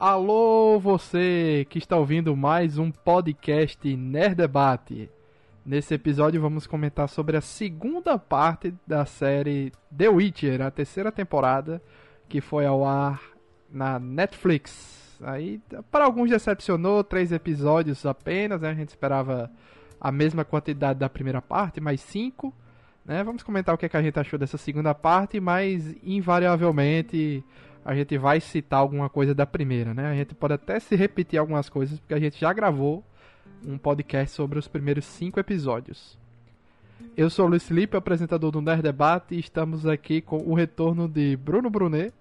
Alô, você que está ouvindo mais um podcast Nerd Debate. Nesse episódio vamos comentar sobre a segunda parte da série The Witcher, a terceira temporada, que foi ao ar na Netflix. Aí, para alguns decepcionou, três episódios apenas, né? A gente esperava a mesma quantidade da primeira parte, mais cinco. Né? Vamos comentar o que, é que a gente achou dessa segunda parte, mas invariavelmente a gente vai citar alguma coisa da primeira, né? A gente pode até se repetir algumas coisas, porque a gente já gravou um podcast sobre os primeiros cinco episódios. Eu sou o Luiz Felipe, apresentador do Nerd Debate, e estamos aqui com o retorno de Bruno Brunet.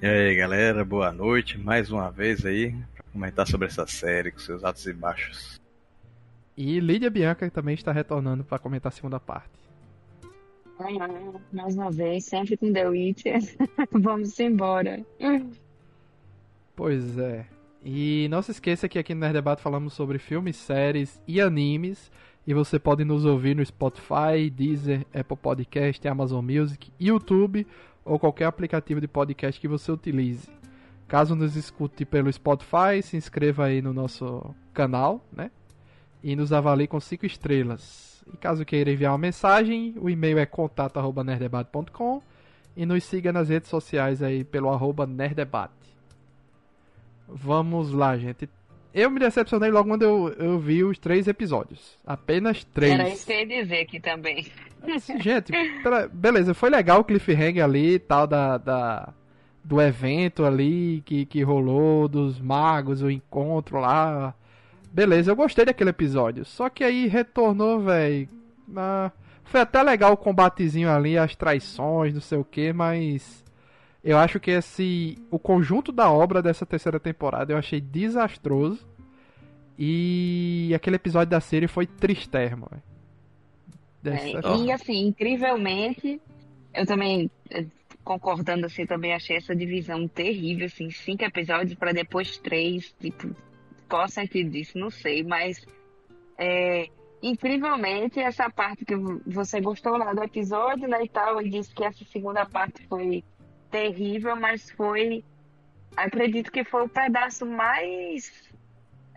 E aí, galera, boa noite, mais uma vez aí, para comentar sobre essa série com seus altos e baixos. E Lídia Bianca também está retornando para comentar a segunda parte. Olá, mais uma vez, sempre com The Witcher. Vamos embora. Pois é. E não se esqueça que aqui no Nerd Debate falamos sobre filmes, séries e animes. E você pode nos ouvir no Spotify, Deezer, Apple Podcast, Amazon Music, YouTube ou qualquer aplicativo de podcast que você utilize. Caso nos escute pelo Spotify, se inscreva aí no nosso canal, né? E nos avalie com 5 estrelas. E caso queira enviar uma mensagem, o e-mail é contato@nerdebate.com e nos siga nas redes sociais aí pelo arroba nerdebate. Vamos lá, gente. Eu me decepcionei logo quando eu, eu vi os três episódios. Apenas três. Era isso que eu ia dizer aqui também. Gente, beleza, foi legal o cliffhanger ali e tal da, da, do evento ali que, que rolou, dos magos, o encontro lá Beleza, eu gostei daquele episódio. Só que aí retornou, velho. Ah, foi até legal o combatezinho ali, as traições, não sei o que, mas. Eu acho que esse. O conjunto da obra dessa terceira temporada eu achei desastroso. E aquele episódio da série foi tristérrimo, velho. É, e assim, incrivelmente, eu também eh, concordando assim, também achei essa divisão terrível, assim, cinco episódios para depois três, tipo, o sentido disso? Não sei, mas é, incrivelmente essa parte que você gostou lá do episódio, né, e tal, e disse que essa segunda parte foi terrível, mas foi, acredito que foi o pedaço mais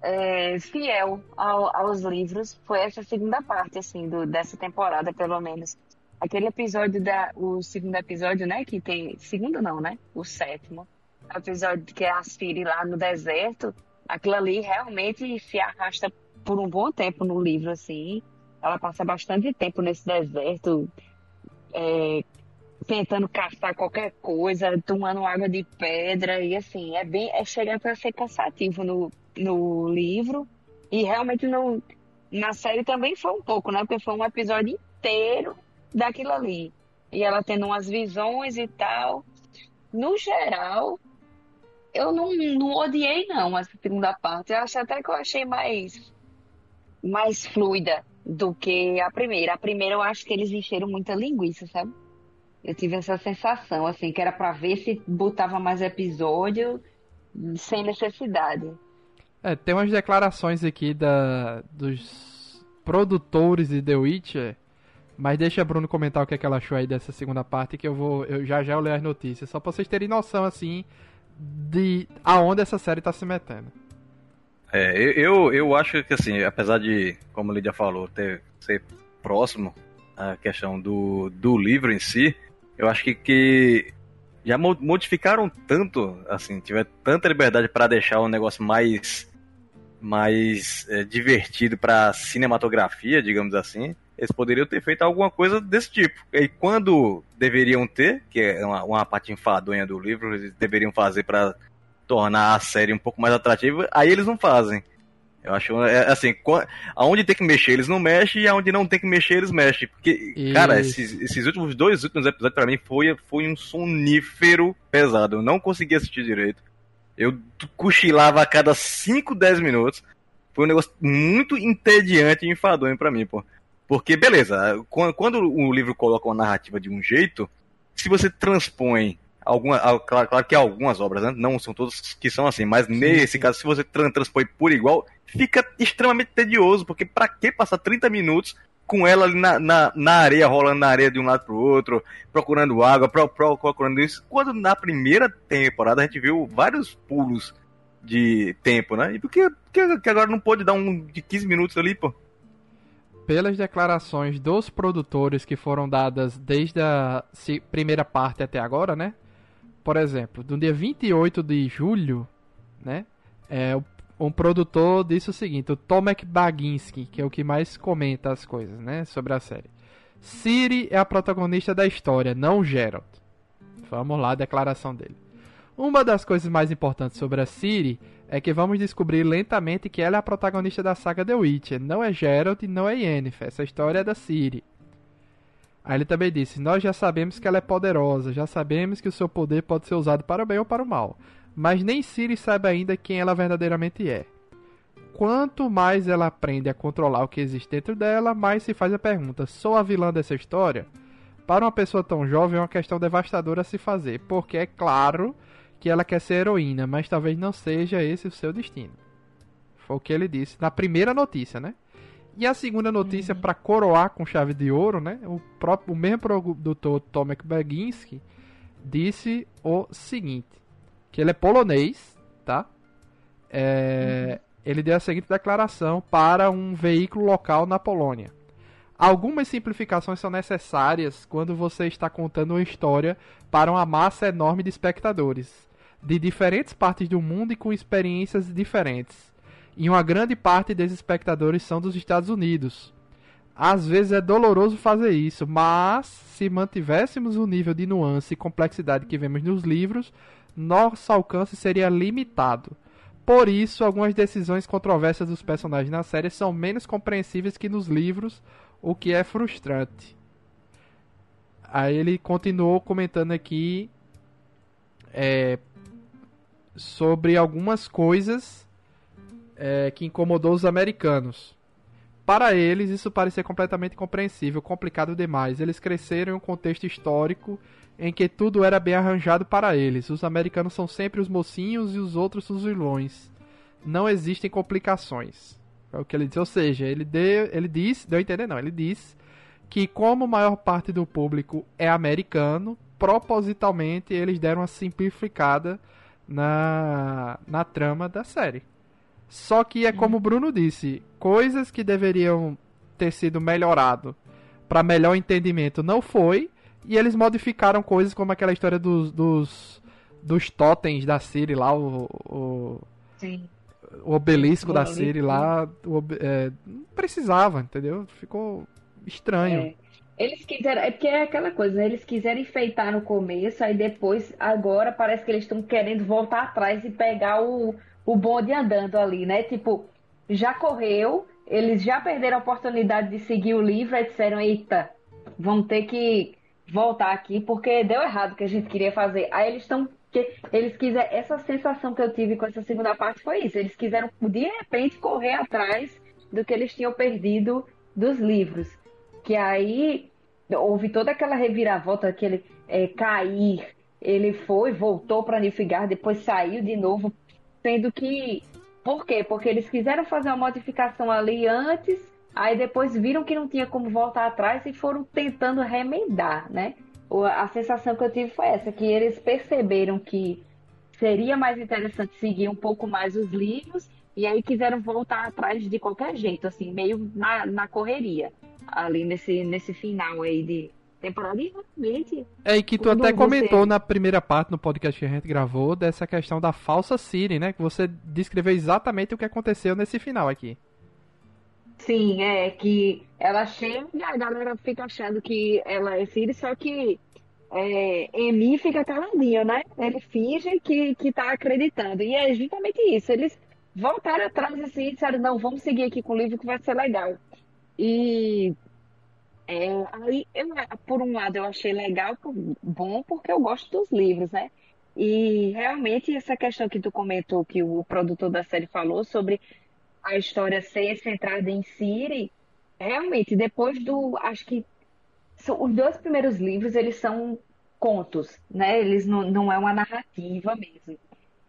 é, fiel ao, aos livros, foi essa segunda parte, assim, do, dessa temporada, pelo menos. Aquele episódio da, o segundo episódio, né, que tem, segundo não, né, o sétimo, episódio que é a Siri lá no deserto, aquilo ali realmente se arrasta por um bom tempo no livro, assim. Ela passa bastante tempo nesse deserto, é, tentando caçar qualquer coisa, tomando água de pedra, e assim, é bem. É, chega para ser cansativo no, no livro. E realmente no, na série também foi um pouco, né? Porque foi um episódio inteiro daquilo ali. E ela tendo umas visões e tal. No geral, eu não, não odiei, não, essa segunda parte. Eu acho até que eu achei mais, mais fluida do que a primeira. A primeira eu acho que eles encheram muita linguiça, sabe? Eu tive essa sensação, assim, que era para ver se botava mais episódio sem necessidade. É, tem umas declarações aqui da, dos produtores de The Witcher, mas deixa a Bruno comentar o que, é que ela achou aí dessa segunda parte, que eu vou. Eu já já eu ler as notícias, só pra vocês terem noção, assim, de aonde essa série tá se metendo. É, eu, eu acho que assim, apesar de, como a Lídia falou, ter, ser próximo à questão do, do livro em si, eu acho que, que já modificaram tanto, assim, tiver tanta liberdade para deixar o um negócio mais mais é, divertido para cinematografia, digamos assim, eles poderiam ter feito alguma coisa desse tipo. E quando deveriam ter, que é uma, uma parte enfadonha do livro, eles deveriam fazer para tornar a série um pouco mais atrativa, aí eles não fazem. Eu acho, é, assim, aonde tem que mexer, eles não mexem, e aonde não tem que mexer, eles mexem. Porque, Isso. cara, esses, esses últimos dois últimos episódios, para mim, foi, foi um sonífero pesado. Eu não consegui assistir direito. Eu cochilava a cada 5, 10 minutos. Foi um negócio muito entediante e enfadonho para mim, pô. Porque, beleza, quando o livro coloca uma narrativa de um jeito, se você transpõe alguma, claro, claro que algumas obras, né? não são todas que são assim, mas sim, nesse sim. caso, se você transpõe por igual, fica extremamente tedioso, porque para que passar 30 minutos com ela ali na, na, na, areia, rolando na areia de um lado pro outro, procurando água, pro, pro, procurando isso. Quando na primeira temporada a gente viu vários pulos de tempo, né? E por que, que agora não pôde dar um de 15 minutos ali, pô? Pelas declarações dos produtores que foram dadas desde a primeira parte até agora, né? Por exemplo, no dia 28 de julho, né? É, um produtor disse o seguinte, o Tomek Baginski, que é o que mais comenta as coisas, né, sobre a série. Siri é a protagonista da história, não Geralt. Vamos lá, a declaração dele. Uma das coisas mais importantes sobre a Siri é que vamos descobrir lentamente que ela é a protagonista da saga The Witcher. Não é Geralt não é Yennefer. Essa história é da Ciri. Aí ele também disse: Nós já sabemos que ela é poderosa, já sabemos que o seu poder pode ser usado para o bem ou para o mal mas nem Siri sabe ainda quem ela verdadeiramente é. Quanto mais ela aprende a controlar o que existe dentro dela, mais se faz a pergunta: sou a vilã dessa história? Para uma pessoa tão jovem é uma questão devastadora a se fazer, porque é claro que ela quer ser heroína, mas talvez não seja esse o seu destino. Foi o que ele disse na primeira notícia, né? E a segunda notícia, uhum. para coroar com chave de ouro, né? O, próprio, o mesmo produtor Tomek Baginski disse o seguinte: que ele é polonês, tá? É, uhum. Ele deu a seguinte declaração para um veículo local na Polônia. Algumas simplificações são necessárias quando você está contando uma história para uma massa enorme de espectadores, de diferentes partes do mundo e com experiências diferentes. E uma grande parte desses espectadores são dos Estados Unidos. Às vezes é doloroso fazer isso, mas se mantivéssemos o nível de nuance e complexidade que vemos nos livros, nosso alcance seria limitado. Por isso, algumas decisões controversas dos personagens na série são menos compreensíveis que nos livros, o que é frustrante. Aí ele continuou comentando aqui é, sobre algumas coisas é, que incomodou os americanos. Para eles, isso parecia completamente compreensível, complicado demais. Eles cresceram em um contexto histórico em que tudo era bem arranjado para eles. Os americanos são sempre os mocinhos e os outros os vilões. Não existem complicações. É o que ele diz. Ou seja, ele, deu, ele disse, deu a entender não, ele disse que como a maior parte do público é americano, propositalmente eles deram uma simplificada na, na trama da série. Só que é como o Bruno disse, coisas que deveriam ter sido melhorado para melhor entendimento não foi, e eles modificaram coisas como aquela história dos, dos, dos totens da Siri lá, o. o. O obelisco o da Siri lá. O, é, não precisava, entendeu? Ficou estranho. É. Eles quiseram, é porque é aquela coisa, né? Eles quiseram enfeitar no começo, aí depois, agora parece que eles estão querendo voltar atrás e pegar o, o bonde andando ali, né? Tipo, já correu, eles já perderam a oportunidade de seguir o livro, aí disseram, eita, vamos ter que voltar aqui porque deu errado o que a gente queria fazer. Aí eles estão eles quiseram essa sensação que eu tive com essa segunda parte foi isso. Eles quiseram de repente correr atrás do que eles tinham perdido dos livros. Que aí houve toda aquela reviravolta, aquele é, cair. Ele foi, voltou para Nilfgaard, depois saiu de novo, sendo que por quê? Porque eles quiseram fazer uma modificação ali antes Aí depois viram que não tinha como voltar atrás e foram tentando remendar, né? A sensação que eu tive foi essa, que eles perceberam que seria mais interessante seguir um pouco mais os livros e aí quiseram voltar atrás de qualquer jeito, assim, meio na, na correria, ali nesse, nesse final aí de temporada. E realmente. É, e que tu até comentou você... na primeira parte no podcast que a gente gravou dessa questão da falsa Siri, né? Que você descreveu exatamente o que aconteceu nesse final aqui. Sim, é que ela chega e a galera fica achando que ela é Siri, só que é, Emi fica caladinho, né? Ele finge que, que tá acreditando. E é justamente isso. Eles voltaram atrás assim e disseram, não, vamos seguir aqui com o livro que vai ser legal. E é, aí, eu, por um lado, eu achei legal, bom, porque eu gosto dos livros, né? E realmente essa questão que tu comentou, que o produtor da série falou sobre a história ser centrada em Siri, realmente, depois do. Acho que são, os dois primeiros livros, eles são contos, né? Eles não, não é uma narrativa mesmo.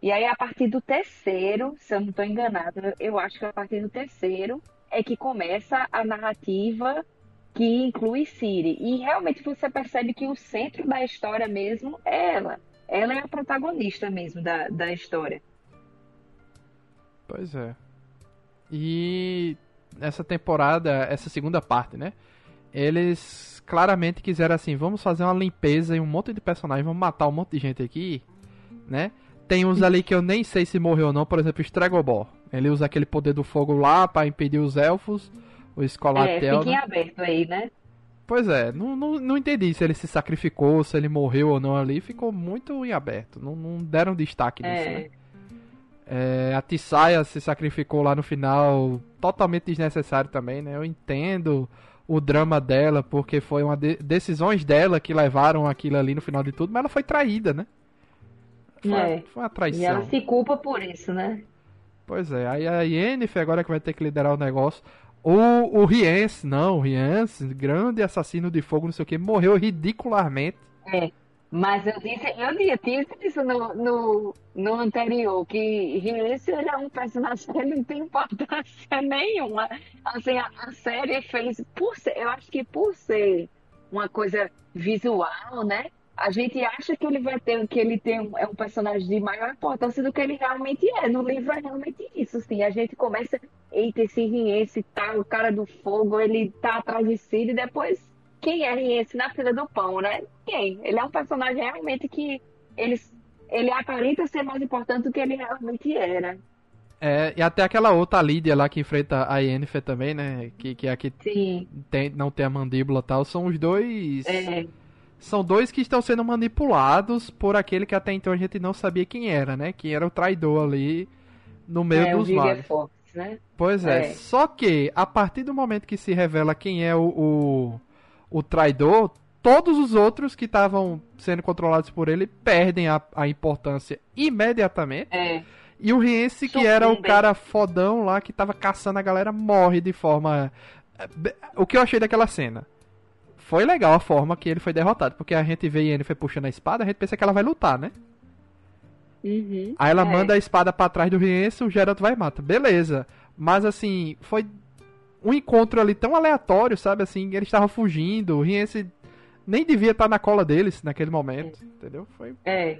E aí, a partir do terceiro, se eu não estou enganada, eu acho que a partir do terceiro é que começa a narrativa que inclui Siri. E realmente você percebe que o centro da história mesmo é ela. Ela é a protagonista mesmo da, da história. Pois é. E essa temporada, essa segunda parte, né? Eles claramente quiseram assim, vamos fazer uma limpeza em um monte de personagens, vamos matar um monte de gente aqui, né? Tem uns ali que eu nem sei se morreu ou não, por exemplo, o Stregobor. Ele usa aquele poder do fogo lá para impedir os elfos, o Escolatel. É, fica em né? aberto aí, né? Pois é, não, não, não entendi se ele se sacrificou, se ele morreu ou não ali, ficou muito em aberto. Não, não deram destaque nisso, é. né? É, a Tissaia se sacrificou lá no final, totalmente desnecessário também, né? Eu entendo o drama dela, porque foi uma de decisões dela que levaram aquilo ali no final de tudo, mas ela foi traída, né? Foi, é. foi uma traição. E ela se culpa por isso, né? Pois é, aí a Yennefer agora que vai ter que liderar o negócio. O, o Rience, não, o Rience, grande assassino de fogo, não sei o que, morreu ridicularmente. É, mas eu disse, eu disse isso no, no, no anterior, que Rience é um personagem que não tem importância nenhuma. Assim, a, a série fez, por ser, eu acho que por ser uma coisa visual, né? A gente acha que ele vai ter, que ele tem um, é um personagem de maior importância do que ele realmente é. No livro é realmente isso, sim. A gente começa, eita, esse Riense tá, o cara do fogo, ele tá atrás de si, e depois, quem é Riense na fila do pão, né? Quem? Ele é um personagem realmente que ele, ele aparenta ser mais importante do que ele realmente era. É, e até aquela outra Lídia lá que enfrenta a Yennefer também, né? Que, que é a que tem, não tem a mandíbula e tal. São os dois... É são dois que estão sendo manipulados por aquele que até então a gente não sabia quem era, né? Quem era o traidor ali no meio é, dos mares. né? Pois é. é. Só que a partir do momento que se revela quem é o, o, o traidor, todos os outros que estavam sendo controlados por ele perdem a, a importância imediatamente. É. E o Riense, que era o cara fodão lá que tava caçando a galera, morre de forma. O que eu achei daquela cena? Foi legal a forma que ele foi derrotado, porque a gente vê ele foi puxando a espada, a gente pensa que ela vai lutar, né? Uhum, Aí ela é. manda a espada para trás do Rienço, o Geralt vai e mata. Beleza. Mas assim, foi um encontro ali tão aleatório, sabe? Assim, eles estavam fugindo, o Rienço nem devia estar na cola deles naquele momento, é. entendeu? Foi. É.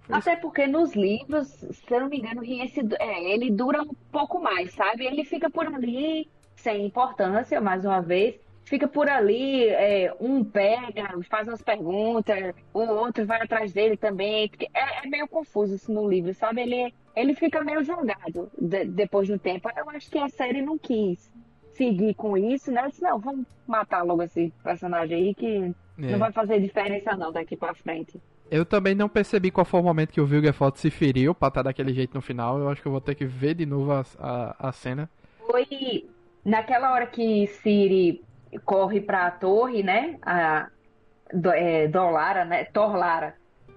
Foi Até isso. porque nos livros, se eu não me engano, o Rienço, é, ele dura um pouco mais, sabe? Ele fica por ali sem importância, mais uma vez fica por ali, é, um pega, faz umas perguntas, o outro vai atrás dele também. É, é, meio confuso isso no livro, sabe? Ele, ele fica meio jogado de, depois do tempo. Eu acho que a série não quis seguir com isso, né? Eu disse, não, vamos matar logo esse personagem aí que é. não vai fazer diferença não daqui pra frente. Eu também não percebi qual foi o momento que o Vilgefortz se feriu pra estar daquele jeito no final. Eu acho que eu vou ter que ver de novo a, a, a cena. Foi naquela hora que Siri corre para a torre, né? A do, é, Dolara, né? Torlara.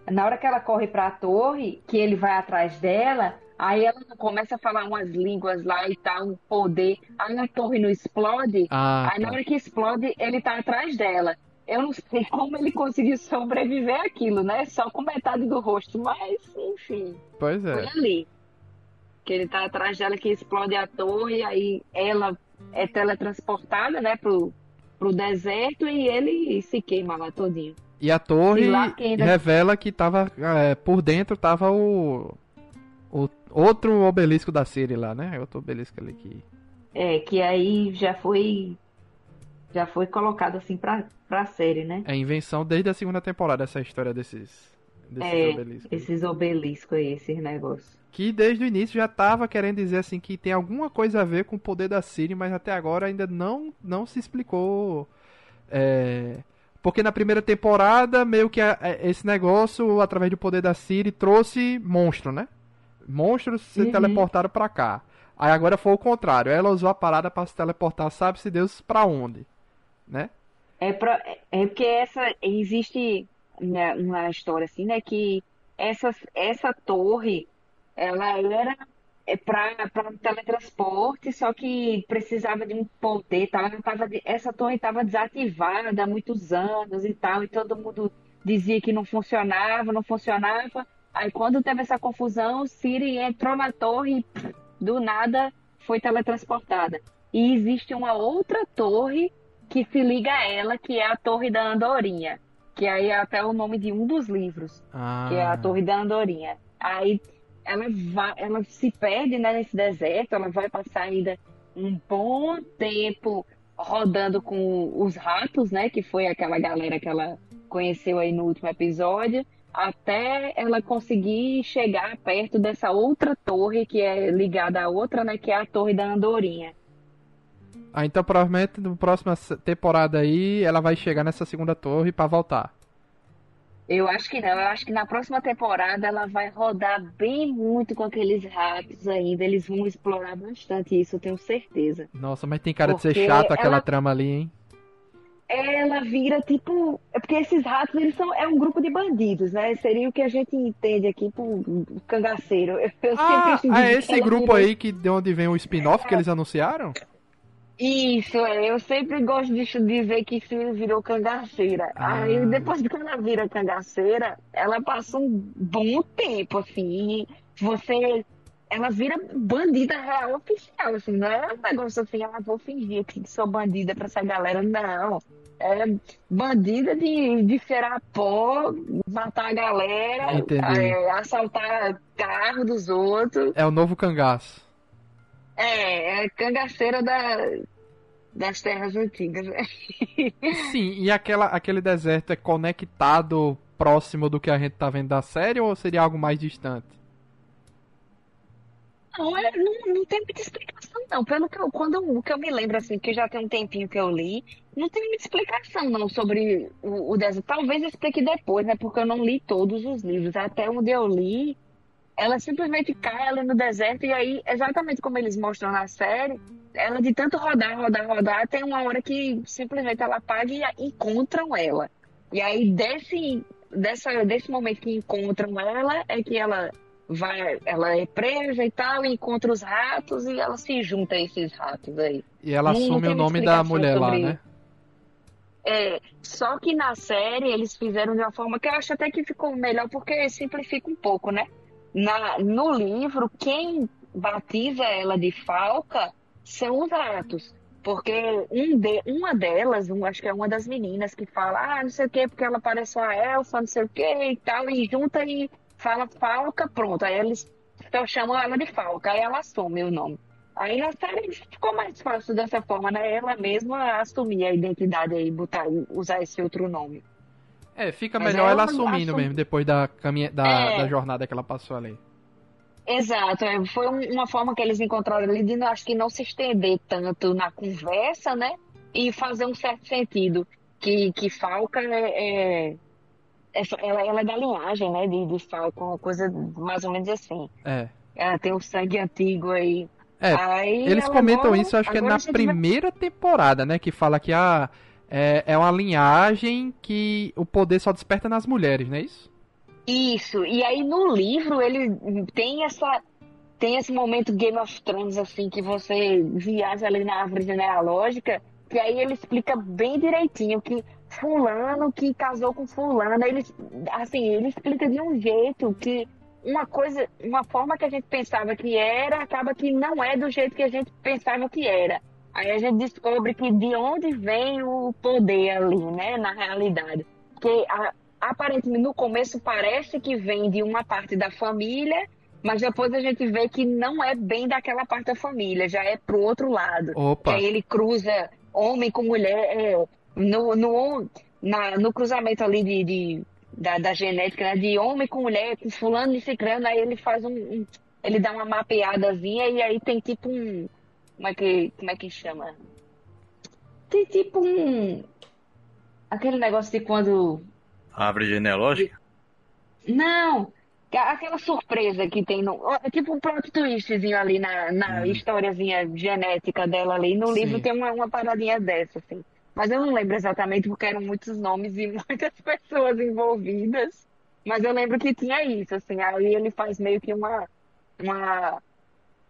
Na hora que ela corre para a torre, que ele vai atrás dela, aí ela começa a falar umas línguas lá e tal, um poder. Aí a torre não explode. Ah, aí tá. na hora que explode, ele tá atrás dela. Eu não sei como ele conseguiu sobreviver aquilo, né? Só com metade do rosto, mas enfim. Pois é. Foi ali. Que ele tá atrás dela que explode a torre, aí ela é teletransportada, né, pro, pro deserto e ele se queima lá todinho. E a torre e ainda... revela que tava é, por dentro tava o, o outro obelisco da série lá, né? Outro obelisco ali que É, que aí já foi já foi colocado assim pra, pra série, né? É invenção desde a segunda temporada essa história desses desses é, obeliscos. Esses obeliscos aí, esses negócios que desde o início já estava querendo dizer assim que tem alguma coisa a ver com o poder da Siri, mas até agora ainda não, não se explicou. É... Porque na primeira temporada, meio que a, a, esse negócio, através do poder da Siri, trouxe monstro, né? Monstros se uhum. teleportaram para cá. Aí agora foi o contrário. Ela usou a parada para se teleportar, sabe-se Deus para onde, né? É, pra, é porque essa existe né, uma história assim, né? Que essa, essa torre ela era é, para teletransporte, só que precisava de um poder, tá? tava, essa torre estava desativada há muitos anos e tal, e todo mundo dizia que não funcionava, não funcionava. Aí quando teve essa confusão, Siri entrou na torre e do nada foi teletransportada. E existe uma outra torre que se liga a ela, que é a Torre da Andorinha. Que aí é até o nome de um dos livros, ah. que é a Torre da Andorinha. Aí ela vai, ela se perde né, nesse deserto, ela vai passar ainda um bom tempo rodando com os ratos, né? Que foi aquela galera que ela conheceu aí no último episódio, até ela conseguir chegar perto dessa outra torre que é ligada à outra, né? Que é a Torre da Andorinha. Ah, então provavelmente na próxima temporada aí ela vai chegar nessa segunda torre para voltar. Eu acho que não, eu acho que na próxima temporada ela vai rodar bem muito com aqueles ratos ainda. Eles vão explorar bastante isso, eu tenho certeza. Nossa, mas tem cara porque de ser chato aquela ela... trama ali, hein? Ela vira tipo. É porque esses ratos eles são é um grupo de bandidos, né? Seria o que a gente entende aqui por cangaceiro. Eu ah, é esse grupo vira... aí que de onde vem o spin-off é... que eles anunciaram? Isso, é. Eu sempre gosto de dizer que Siri virou cangaceira. Ah. Aí depois que ela vira cangaceira, ela passa um bom tempo, assim. você. Ela vira bandida real oficial, assim. Não é um negócio assim, ah, vou fingir que sou bandida pra essa galera. Não. É bandida de, de cheirar pó, matar a galera, é, assaltar carro dos outros. É o novo cangaço. É, é cangaceira da, das terras antigas. Sim, e aquela, aquele deserto é conectado próximo do que a gente tá vendo da série ou seria algo mais distante? Não, é, não, não tem muita explicação, não. Pelo que eu, quando eu, que eu me lembro, assim, que já tem um tempinho que eu li, não tem muita explicação, não, sobre o, o deserto. Talvez eu explique depois, né? Porque eu não li todos os livros. Até onde eu li, ela simplesmente cai ali no deserto e aí, exatamente como eles mostram na série, ela de tanto rodar, rodar, rodar, tem uma hora que simplesmente ela apaga e encontram ela. E aí desse, dessa, desse momento que encontram ela é que ela vai, ela é presa e tal, e encontra os ratos e ela se junta a esses ratos aí. E ela não, assume o nome da mulher lá, né? É, só que na série eles fizeram de uma forma que eu acho até que ficou melhor porque simplifica um pouco, né? Na, no livro, quem batiza ela de Falca são os ratos. Porque um de, uma delas, um, acho que é uma das meninas que fala, ah, não sei o que, porque ela parece uma elfa, não sei o que e tal, e junta e fala Falca, pronto. Aí eles então, chamam ela de Falca, aí ela assume o nome. Aí na série ficou mais fácil dessa forma, né? Ela mesma assumir a identidade aí, botar, usar esse outro nome. É, fica Mas melhor ela, assumindo mesmo, depois da, caminha, da, é... da jornada que ela passou ali. Exato, é, foi uma forma que eles encontraram ali de acho que não se estender tanto na conversa, né? E fazer um certo sentido. Que, que Falca é, é, é ela, ela, é da linhagem, né? De, de Falca, uma coisa mais ou menos assim. É. Ela tem um sangue antigo aí. É, aí eles comentam isso, acho que é na primeira vai... temporada, né? Que fala que a. É, é uma linhagem que o poder só desperta nas mulheres, não é isso? Isso. E aí no livro ele tem essa tem esse momento Game of Thrones assim que você viaja ali na árvore genealógica, que aí ele explica bem direitinho que fulano que casou com fulana, ele assim, ele explica de um jeito que uma coisa, uma forma que a gente pensava que era, acaba que não é do jeito que a gente pensava que era. Aí a gente descobre que de onde vem o poder ali, né, na realidade. Que a, aparentemente no começo parece que vem de uma parte da família, mas depois a gente vê que não é bem daquela parte da família, já é pro outro lado. Opa. aí ele cruza homem com mulher, é, no, no, na, no cruzamento ali de, de da, da, genética, né, de homem com mulher, com fulano e ciclano, aí ele faz um, um, ele dá uma mapeadazinha e aí tem tipo um como é que, como é que chama? Tem tipo um. Aquele negócio de quando. Árvore genealógica? Não! Aquela surpresa que tem no. É tipo um plot twistzinho ali na, na hum. historiazinha genética dela ali. No Sim. livro tem uma, uma paradinha dessa, assim. Mas eu não lembro exatamente porque eram muitos nomes e muitas pessoas envolvidas. Mas eu lembro que tinha isso, assim. Aí ele faz meio que uma, uma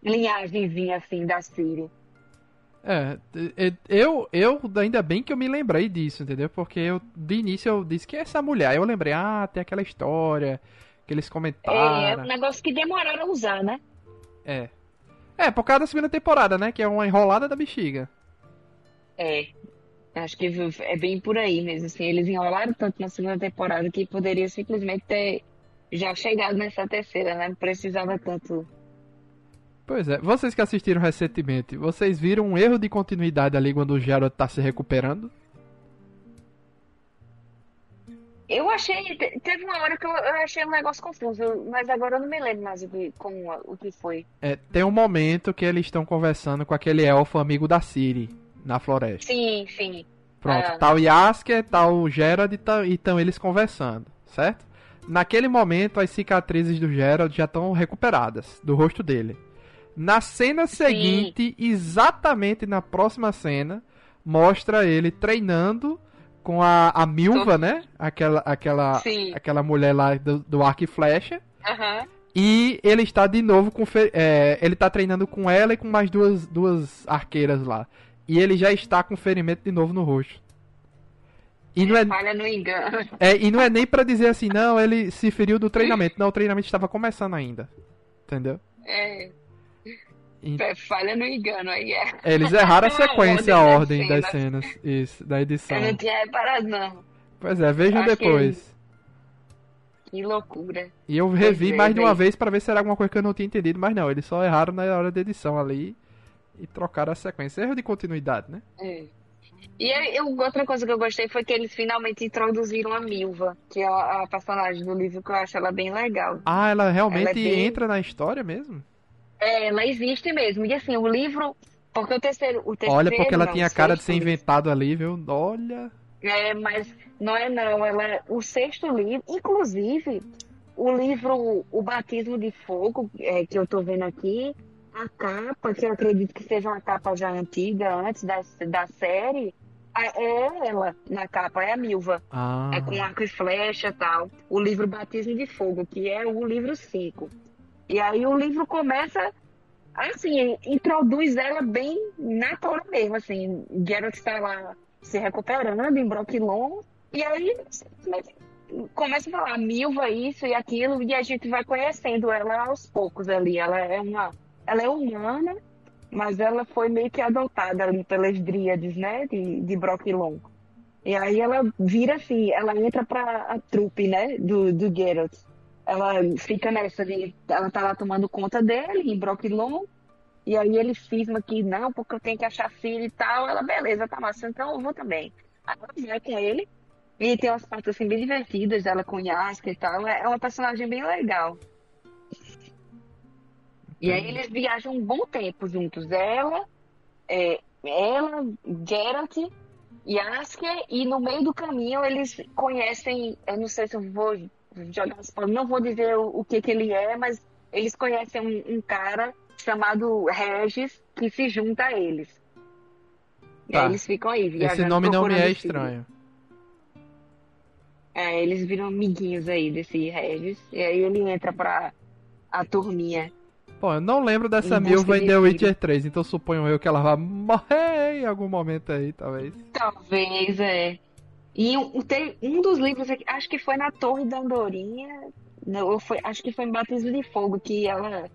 linhagemzinha assim da Siri. É, eu, eu ainda bem que eu me lembrei disso, entendeu? Porque eu, de início eu disse que é essa mulher. Eu lembrei, ah, tem aquela história que eles comentaram. É, é um negócio que demoraram a usar, né? É. É, por causa da segunda temporada, né? Que é uma enrolada da bexiga. É. Acho que é bem por aí mesmo. Assim, eles enrolaram tanto na segunda temporada que poderia simplesmente ter já chegado nessa terceira, né? Não precisava tanto. Pois é, vocês que assistiram recentemente, vocês viram um erro de continuidade ali quando o Geralt tá se recuperando? Eu achei. Teve uma hora que eu, eu, achei um negócio confuso, mas agora eu não me lembro mais o que, como, o que foi. É, tem um momento que eles estão conversando com aquele elfo amigo da Ciri na floresta. Sim, sim. Pronto, ah. tá o Yasker, tá o Gerard tá, e estão eles conversando, certo? Naquele momento, as cicatrizes do Gerald já estão recuperadas do rosto dele. Na cena seguinte, Sim. exatamente na próxima cena, mostra ele treinando com a, a Milva, Tô... né? Aquela, aquela, aquela mulher lá do, do arco e flecha. Uhum. E ele está de novo com. É, ele está treinando com ela e com mais duas, duas arqueiras lá. E ele já está com ferimento de novo no rosto. E não é, Falha no engano. É, e não é nem para dizer assim, não, ele se feriu do treinamento. Não, o treinamento estava começando ainda. Entendeu? É. Falha no engano aí, é. Eles erraram a sequência, a ordem das cenas. Isso, da edição. Eu não tinha reparado, não. Pois é, vejam depois. Que... que... loucura. E eu revi mais de uma vez para ver se era alguma coisa que eu não tinha entendido, mas não, eles só erraram na hora da edição ali e trocaram a sequência. Erro de continuidade, né? É. E eu, outra coisa que eu gostei foi que eles finalmente introduziram a Milva, que é a, a personagem do livro que eu acho ela bem legal. Ah, ela realmente ela é bem... entra na história mesmo? Ela existe mesmo. E assim, o livro. Porque o terceiro. O terceiro Olha, porque ela não, tinha cara de ser inventado ali, viu? Olha. É, mas não é não. Ela é o sexto livro. Inclusive, o livro O Batismo de Fogo, é, que eu tô vendo aqui, a capa, que eu acredito que seja uma capa já antiga, antes da, da série, é ela na capa, é a Milva. Ah. É com arco e flecha e tal. O livro Batismo de Fogo, que é o livro 5. E aí o livro começa, assim, introduz ela bem na tora mesmo, assim. Geralt está lá se recuperando em Brooklyn, e aí começa a falar Milva isso e aquilo, e a gente vai conhecendo ela aos poucos ali. Ela é uma ela é humana, mas ela foi meio que adotada ali pelas dríades, né, de, de Brocklon. E aí ela vira assim, ela entra pra a trupe, né, do, do Geralt. Ela fica nessa de, ela tá lá tomando conta dele, em Brocklon, e aí ele cisma que não, porque eu tenho que achar filho e tal. Ela, beleza, tá massa, então eu vou também. Aí ela vai com ele, e tem umas partes assim bem divertidas dela com Yaska e tal. É uma personagem bem legal. E aí eles viajam um bom tempo juntos. Ela, é, ela, Geralt e Asker, e no meio do caminho eles conhecem, eu não sei se eu vou jogar spoiler, não vou dizer o, o, que que ele é, mas eles conhecem um, um cara chamado Regis que se junta a eles. E aí tá. eles ficam aí viajando. Esse nome não me é estranho. É, eles viram amiguinhos aí desse Regis. E aí ele entra pra a turminha Bom, eu não lembro dessa Milva em The Witcher 3, então suponho eu que ela vai morrer em algum momento aí, talvez. Talvez, é. E um, tem um dos livros, aqui, acho que foi na Torre da Andorinha, não, foi, acho que foi em Batismo de Fogo, que ela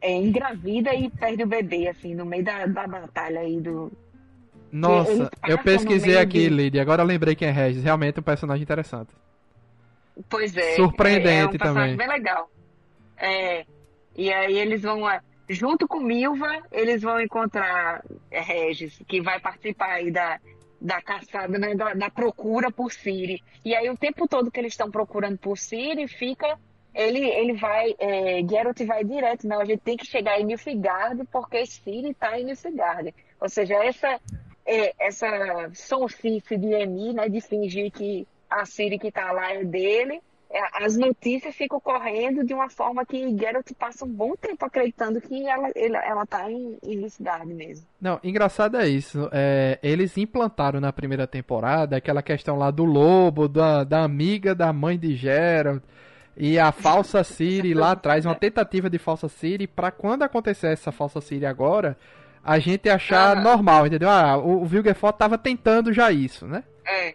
é engravida e perde o bebê, assim, no meio da, da batalha aí do. Nossa, eu pesquisei aqui, de... Agora eu lembrei quem é Regis. Realmente um personagem interessante. Pois é. Surpreendente é, é um também. bem legal. É, e aí eles vão, junto com Milva, eles vão encontrar é, Regis, que vai participar aí da, da caçada, né, da, da, procura por Siri. E aí o tempo todo que eles estão procurando por Siri, fica. Ele, ele vai. É, Geralt vai direto, não, a gente tem que chegar em Nilfgaard, porque Siri está em Nilfgaard. Ou seja, essa, é, essa sonsice de Emi, né, de fingir que a Siri que está lá é dele, as notícias ficam correndo de uma forma que Geralt passa um bom tempo acreditando que ela, ela tá em, em mesmo. Não, engraçado é isso. É, eles implantaram na primeira temporada aquela questão lá do lobo, da, da amiga da mãe de Geralt. E a falsa Siri lá atrás, uma tentativa de falsa Siri, para quando acontecer essa falsa Siri agora, a gente achar normal, entendeu? Ah, o, o Vilgefortz tava tentando já isso, né? É.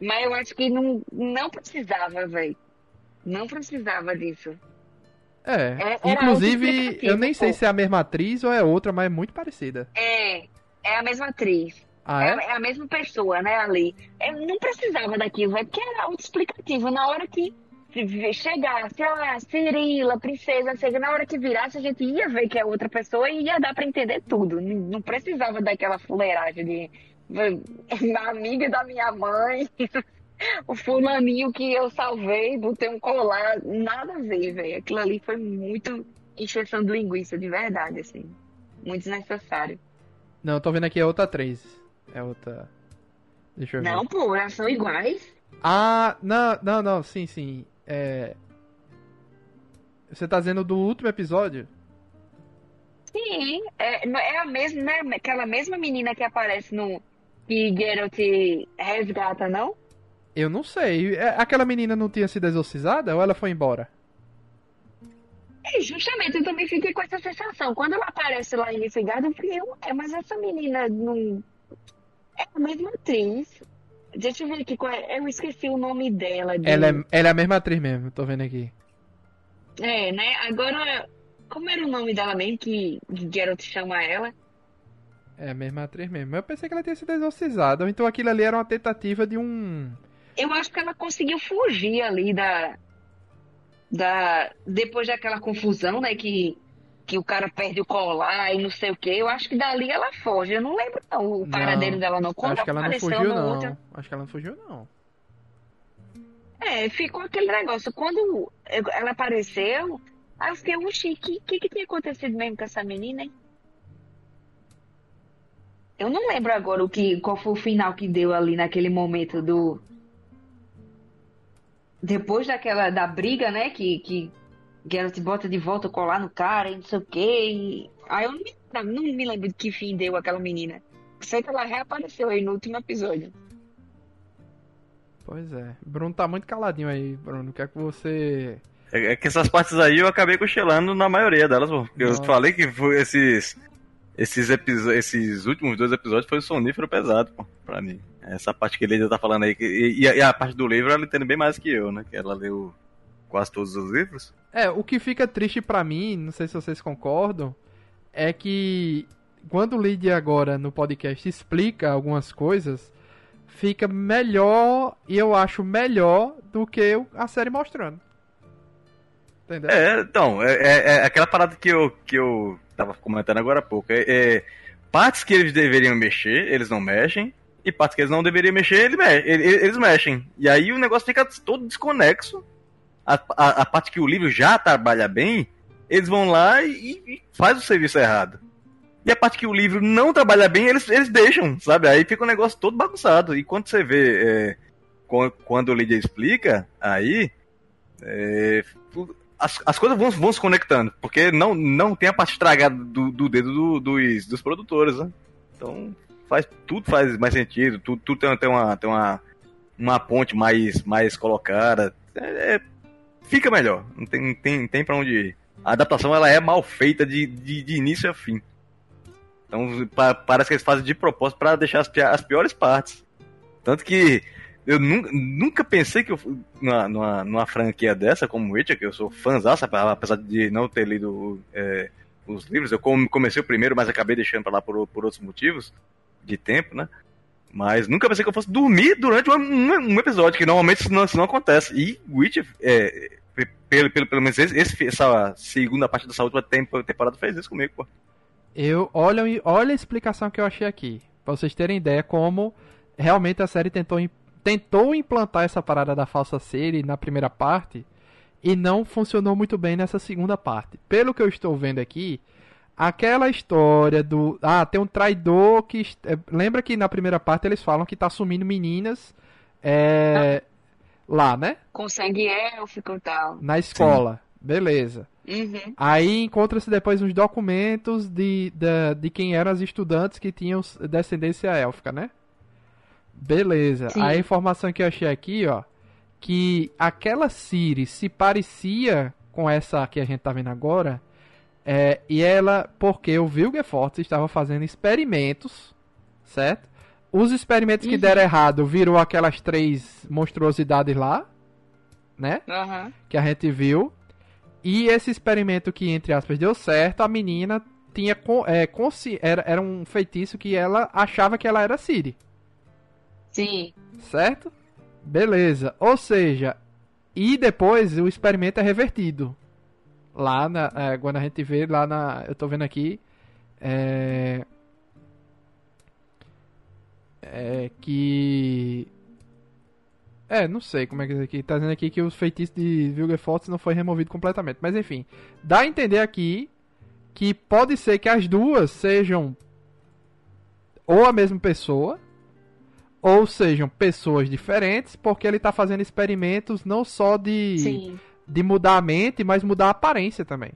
Mas eu acho que não, não precisava, velho. Não precisava disso. É. é inclusive, eu nem sei se é a mesma atriz ou é outra, mas é muito parecida. É, é a mesma atriz. Ah, é? é? a mesma pessoa, né, ali. Eu não precisava daquilo, é porque era autoexplicativo. Na hora que chegasse, ah, Cirila, princesa, seja, na hora que virasse, a gente ia ver que é outra pessoa e ia dar para entender tudo. Não precisava daquela fuleiragem de amiga da minha mãe, o fulaninho que eu salvei, botei um colar, nada a ver, velho. Aquilo ali foi muito encheção de linguiça, de verdade, assim. Muito desnecessário. Não, eu tô vendo aqui é outra atriz. É outra. Deixa eu ver. Não, pô, elas são iguais. Ah, não, não, não, sim, sim. É. Você tá dizendo do último episódio? Sim, é, é a mesma, né? Aquela mesma menina que aparece no. Que Geralt resgata, não? Eu não sei. É, aquela menina não tinha sido exorcizada ou ela foi embora? É, justamente, eu também fiquei com essa sensação. Quando ela aparece lá em Inifigado, eu falei, é, mas essa menina não. É a mesma atriz. Deixa eu ver aqui qual é. Eu esqueci o nome dela. De... Ela, é, ela é a mesma atriz mesmo, tô vendo aqui. É, né? Agora, como era o nome dela mesmo que Geralt chama ela? É a mesma atriz mesmo. Eu pensei que ela tinha sido exorcizada. Ou então aquilo ali era uma tentativa de um. Eu acho que ela conseguiu fugir ali da. da depois daquela confusão, né? Que que o cara perde o colar e não sei o que. Eu acho que dali ela foge. Eu não lembro não, o paradeiro dela não. Quando acho que ela não fugiu não. Outra... Acho que ela não fugiu não. É, ficou aquele negócio. Quando ela apareceu, aí eu fiquei, oxi, o que, que, que tinha acontecido mesmo com essa menina, hein? Eu não lembro agora o que, qual foi o final que deu ali naquele momento do. Depois daquela da briga, né? Que, que Geralt bota de volta colar no cara e não sei o quê. E... Aí eu não me, não me lembro de que fim deu aquela menina. Sei que ela reapareceu aí no último episódio. Pois é. Bruno tá muito caladinho aí, Bruno. Quer que você. É, é que essas partes aí eu acabei cochilando na maioria delas, porque eu falei que foi esses. Esses, esses últimos dois episódios foi sonífero pesado, pô, pra mim. Essa parte que ele tá falando aí. Que, e, e, a, parte do livro ela entende bem mais que eu, né? Que ela leu quase todos os livros. É, o que fica triste para mim, não sei se vocês concordam, é que quando o Lídia agora no podcast explica algumas coisas, fica melhor e eu acho melhor do que a série mostrando. Entendeu? É, então, é, é, é aquela parada que eu, que eu tava comentando agora há pouco. É, é, partes que eles deveriam mexer, eles não mexem. E partes que eles não deveriam mexer, eles, eles mexem. E aí o negócio fica todo desconexo a, a, a, parte que o livro já trabalha bem, eles vão lá e, e faz o serviço errado. E a parte que o livro não trabalha bem, eles, eles deixam, sabe? Aí fica um negócio todo bagunçado. E quando você vê, é, quando o Lídia explica, aí é, as, as coisas vão, vão se conectando, porque não, não tem a parte estragada do, do dedo do, dos, dos produtores, né? Então faz, tudo faz mais sentido, tudo, tudo tem, tem, uma, tem uma, uma ponte mais, mais colocada. É, é fica melhor. Não tem, tem, tem pra onde ir. A adaptação ela é mal feita de, de, de início a fim. Então pa, parece que eles fazem de propósito para deixar as, as piores partes. Tanto que eu nunca, nunca pensei que eu, numa, numa, numa, franquia dessa, como Witcher, que eu sou fãzão, apesar de não ter lido é, os livros, eu comecei o primeiro, mas acabei deixando para lá por, por outros motivos de tempo, né? Mas nunca pensei que eu fosse dormir durante um, um, um episódio, que normalmente isso não, isso não acontece. E Witcher, é, pelo, pelo, pelo menos esse, essa segunda parte dessa última temporada fez isso comigo, pô. Eu, olha, olha a explicação que eu achei aqui. Pra vocês terem ideia como realmente a série tentou, tentou implantar essa parada da falsa série na primeira parte e não funcionou muito bem nessa segunda parte. Pelo que eu estou vendo aqui, aquela história do. Ah, tem um traidor que. É, lembra que na primeira parte eles falam que tá assumindo meninas. É, ah. Lá, né? Consegue élfico e tal. Na escola. Sim. Beleza. Uhum. Aí encontra-se depois uns documentos de, de, de quem eram as estudantes que tinham descendência élfica, né? Beleza. Sim. A informação que eu achei aqui, ó, que aquela Siri se parecia com essa que a gente tá vendo agora, é, e ela, porque o Vilgefortz estava fazendo experimentos, certo? Os experimentos que uhum. deram errado virou aquelas três monstruosidades lá, né? Uhum. Que a gente viu. E esse experimento que, entre aspas, deu certo, a menina tinha é, era, era um feitiço que ela achava que ela era Siri. Sim. Certo? Beleza. Ou seja, e depois o experimento é revertido. Lá na. É, quando a gente vê lá na. Eu tô vendo aqui. É. É que. É, não sei como é que é aqui. Tá dizendo aqui que os feitiços de Vilgefortz não foi removido completamente. Mas enfim. Dá a entender aqui que pode ser que as duas sejam ou a mesma pessoa ou sejam pessoas diferentes, porque ele está fazendo experimentos não só de, de mudar a mente, mas mudar a aparência também.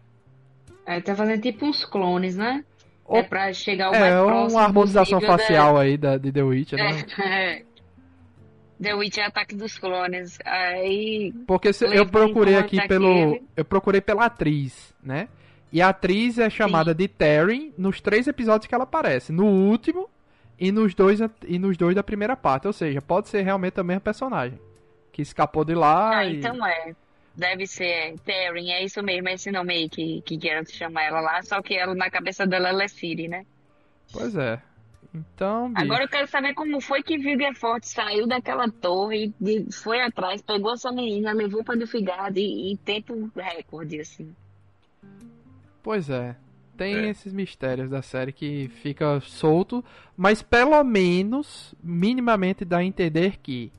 É, tá fazendo tipo uns clones, né? Ou, é pra chegar ao é, mais próximo uma harmonização facial da... aí da, de The Witcher, né? É, The Witcher é ataque dos clones. Aí. Porque se, eu procurei aqui pelo. Eu procurei pela atriz, né? E a atriz é chamada Sim. de Terry nos três episódios que ela aparece. No último e nos dois e nos dois da primeira parte. Ou seja, pode ser realmente a mesma personagem. Que escapou de lá. Ah, e... então é. Deve ser Terry, é isso mesmo, é esse nome aí que, que Geralt chama ela lá, só que ela na cabeça dela ela é Siri, né? Pois é. Então. Bicho. Agora eu quero saber como foi que Vilgefortz saiu daquela torre e foi atrás, pegou essa menina, levou pra Nilfgaard em tempo recorde, assim. Pois é. Tem é. esses mistérios da série que fica solto, mas pelo menos, minimamente dá a entender que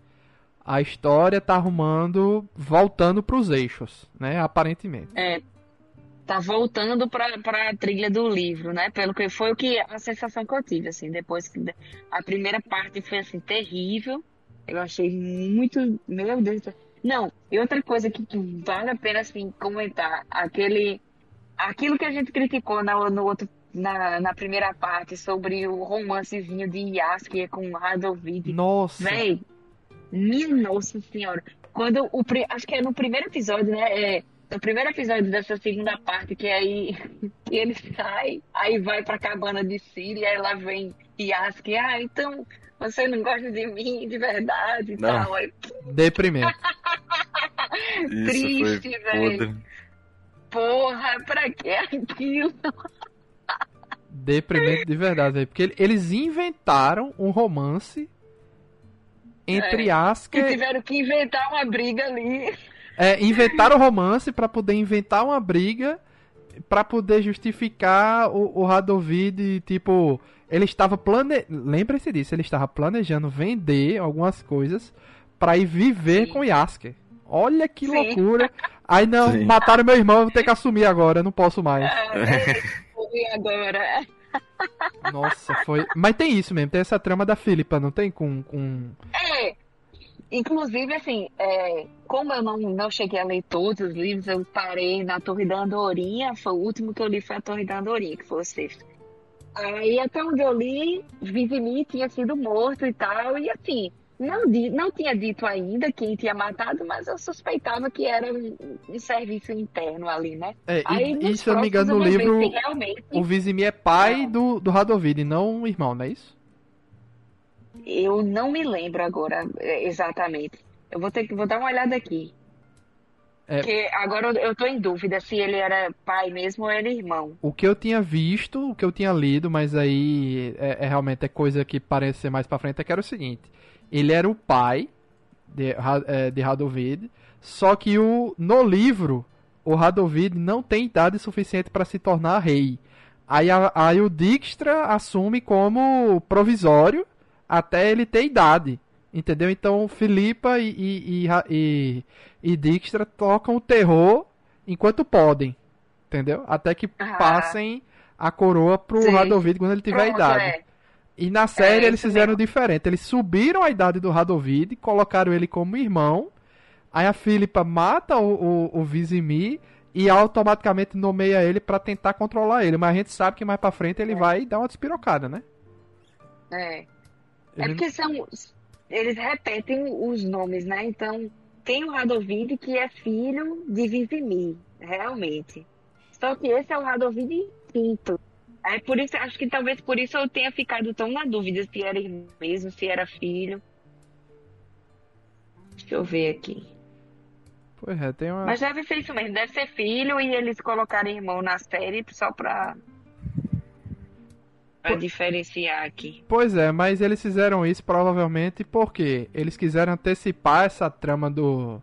a história tá arrumando, voltando pros eixos, né? Aparentemente. É, tá voltando pra, pra trilha do livro, né? Pelo que foi o que a sensação que eu tive, assim, depois que a primeira parte foi assim, terrível. Eu achei muito. Meu Deus do céu. Não, e outra coisa que, que vale a pena assim, comentar, aquele aquilo que a gente criticou na, no outro, na, na primeira parte sobre o romancezinho de Yasuke com Radovid. Nossa! Véi, minha nossa senhora. Quando o. Acho que é no primeiro episódio, né? É, no primeiro episódio dessa segunda parte, que aí que ele sai, aí vai pra cabana de Siri, aí lá vem Yasuke, ah, então você não gosta de mim de verdade e tal. Aí... Deprimente. Triste, velho porra, pra que aquilo? Deprimente de verdade, velho. Porque eles inventaram um romance entre é, Asuka... E tiveram que inventar uma briga ali. É, inventaram o romance para poder inventar uma briga para poder justificar o, o Radovid, tipo, ele estava plane... lembre-se disso, ele estava planejando vender algumas coisas para ir viver Sim. com Yasuke. Olha que Sim. loucura. Aí não, Sim. mataram meu irmão, eu vou ter que assumir agora, não posso mais. É, agora. Nossa, foi. Mas tem isso mesmo, tem essa trama da Filipa, não tem? Com. com... É. Inclusive, assim, é, como eu não, não cheguei a ler todos os livros, eu parei na Torre da Andorinha. Foi o último que eu li foi a Torre da Andorinha, que foi o sexto. Aí até onde eu li, Vizimi tinha sido morto e tal. E assim, não, não tinha dito ainda quem tinha matado, mas eu suspeitava que era um, um serviço interno ali, né? É, Aí, e, e se eu não me engano, no livro, realmente... o Vizimi é pai do, do Radovid, não o irmão, não é isso? Eu não me lembro agora é, exatamente. Eu vou ter que vou dar uma olhada aqui. É... Porque agora eu tô em dúvida se ele era pai mesmo ou era irmão. O que eu tinha visto, o que eu tinha lido, mas aí é, é realmente é coisa que parece ser mais pra frente, é que era o seguinte ele era o pai de, é, de Radovid, só que o, no livro o Radovid não tem idade suficiente para se tornar rei. Aí, a, aí o Dijkstra assume como provisório até ele ter idade. Entendeu? Então Filipa e, e, e, e, e Dijkstra tocam o terror enquanto podem. Entendeu? Até que ah. passem a coroa pro Sim. Radovid quando ele tiver Pronto, idade. É. E na série é, eles fizeram mesmo. diferente. Eles subiram a idade do Radovid, colocaram ele como irmão. Aí a Filipa mata o, o, o Vizimi e automaticamente nomeia ele para tentar controlar ele. Mas a gente sabe que mais pra frente ele é. vai dar uma despirocada, né? É. é ele... É porque são. Eles repetem os nomes, né? Então, tem o Radovid que é filho de Vizimi, realmente. Só que esse é o Radovid quinto. É por isso, acho que talvez por isso eu tenha ficado tão na dúvida se era mesmo, se era filho. Deixa eu ver aqui. Pois é, tem uma. Mas deve ser isso mesmo, deve ser filho e eles colocaram irmão na série só pra. Pra diferenciar aqui. Pois é, mas eles fizeram isso provavelmente porque eles quiseram antecipar essa trama do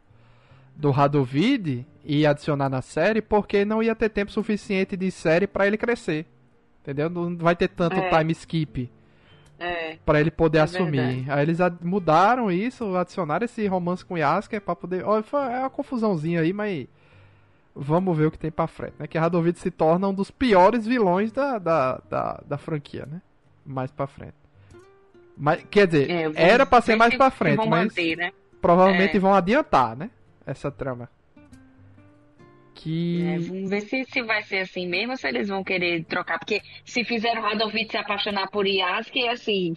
do Radovid e adicionar na série porque não ia ter tempo suficiente de série para ele crescer. Entendeu? Não vai ter tanto é. time skip. É. Pra ele poder é assumir. Verdade. Aí eles mudaram isso, adicionaram esse romance com Yasuke pra poder. Ó, é uma confusãozinha aí, mas. Vamos ver o que tem pra frente, né? Que Radovid se torna um dos piores vilões da, da, da, da franquia, né? Mais pra frente. Mas, quer dizer, é, era pra ser mais pra frente, mas. Manter, né? Provavelmente é. vão adiantar, né? Essa trama. Que... É, vamos ver se, se vai ser assim mesmo ou se eles vão querer trocar. Porque se fizeram Radovic se apaixonar por Yasuke, assim,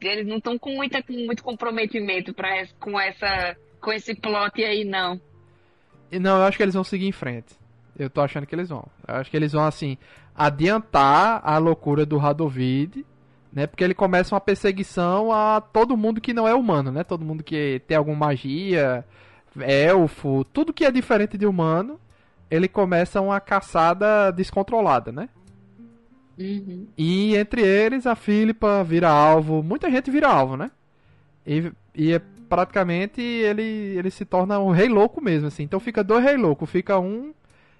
eles não estão com, muita, com muito comprometimento pra, com, essa, com esse plot aí, não. Não, eu acho que eles vão seguir em frente. Eu tô achando que eles vão. Eu acho que eles vão, assim, adiantar a loucura do Radovid, né? Porque ele começa uma perseguição a todo mundo que não é humano, né? Todo mundo que tem alguma magia, elfo, tudo que é diferente de humano ele começa uma caçada descontrolada, né? Uhum. E entre eles a Filipa vira alvo, muita gente vira alvo, né? E, e é praticamente ele, ele se torna um rei louco mesmo, assim. Então fica dois rei loucos, fica um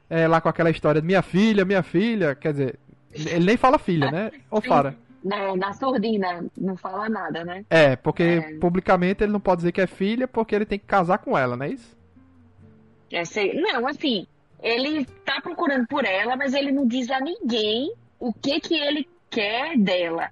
é, lá com aquela história de minha filha, minha filha, quer dizer, ele nem fala filha, né? Ou fala? Na, na surdina, não fala nada, né? É, porque é... publicamente ele não pode dizer que é filha porque ele tem que casar com ela, não é isso? É, sei, não, assim, ele tá procurando por ela, mas ele não diz a ninguém o que que ele quer dela.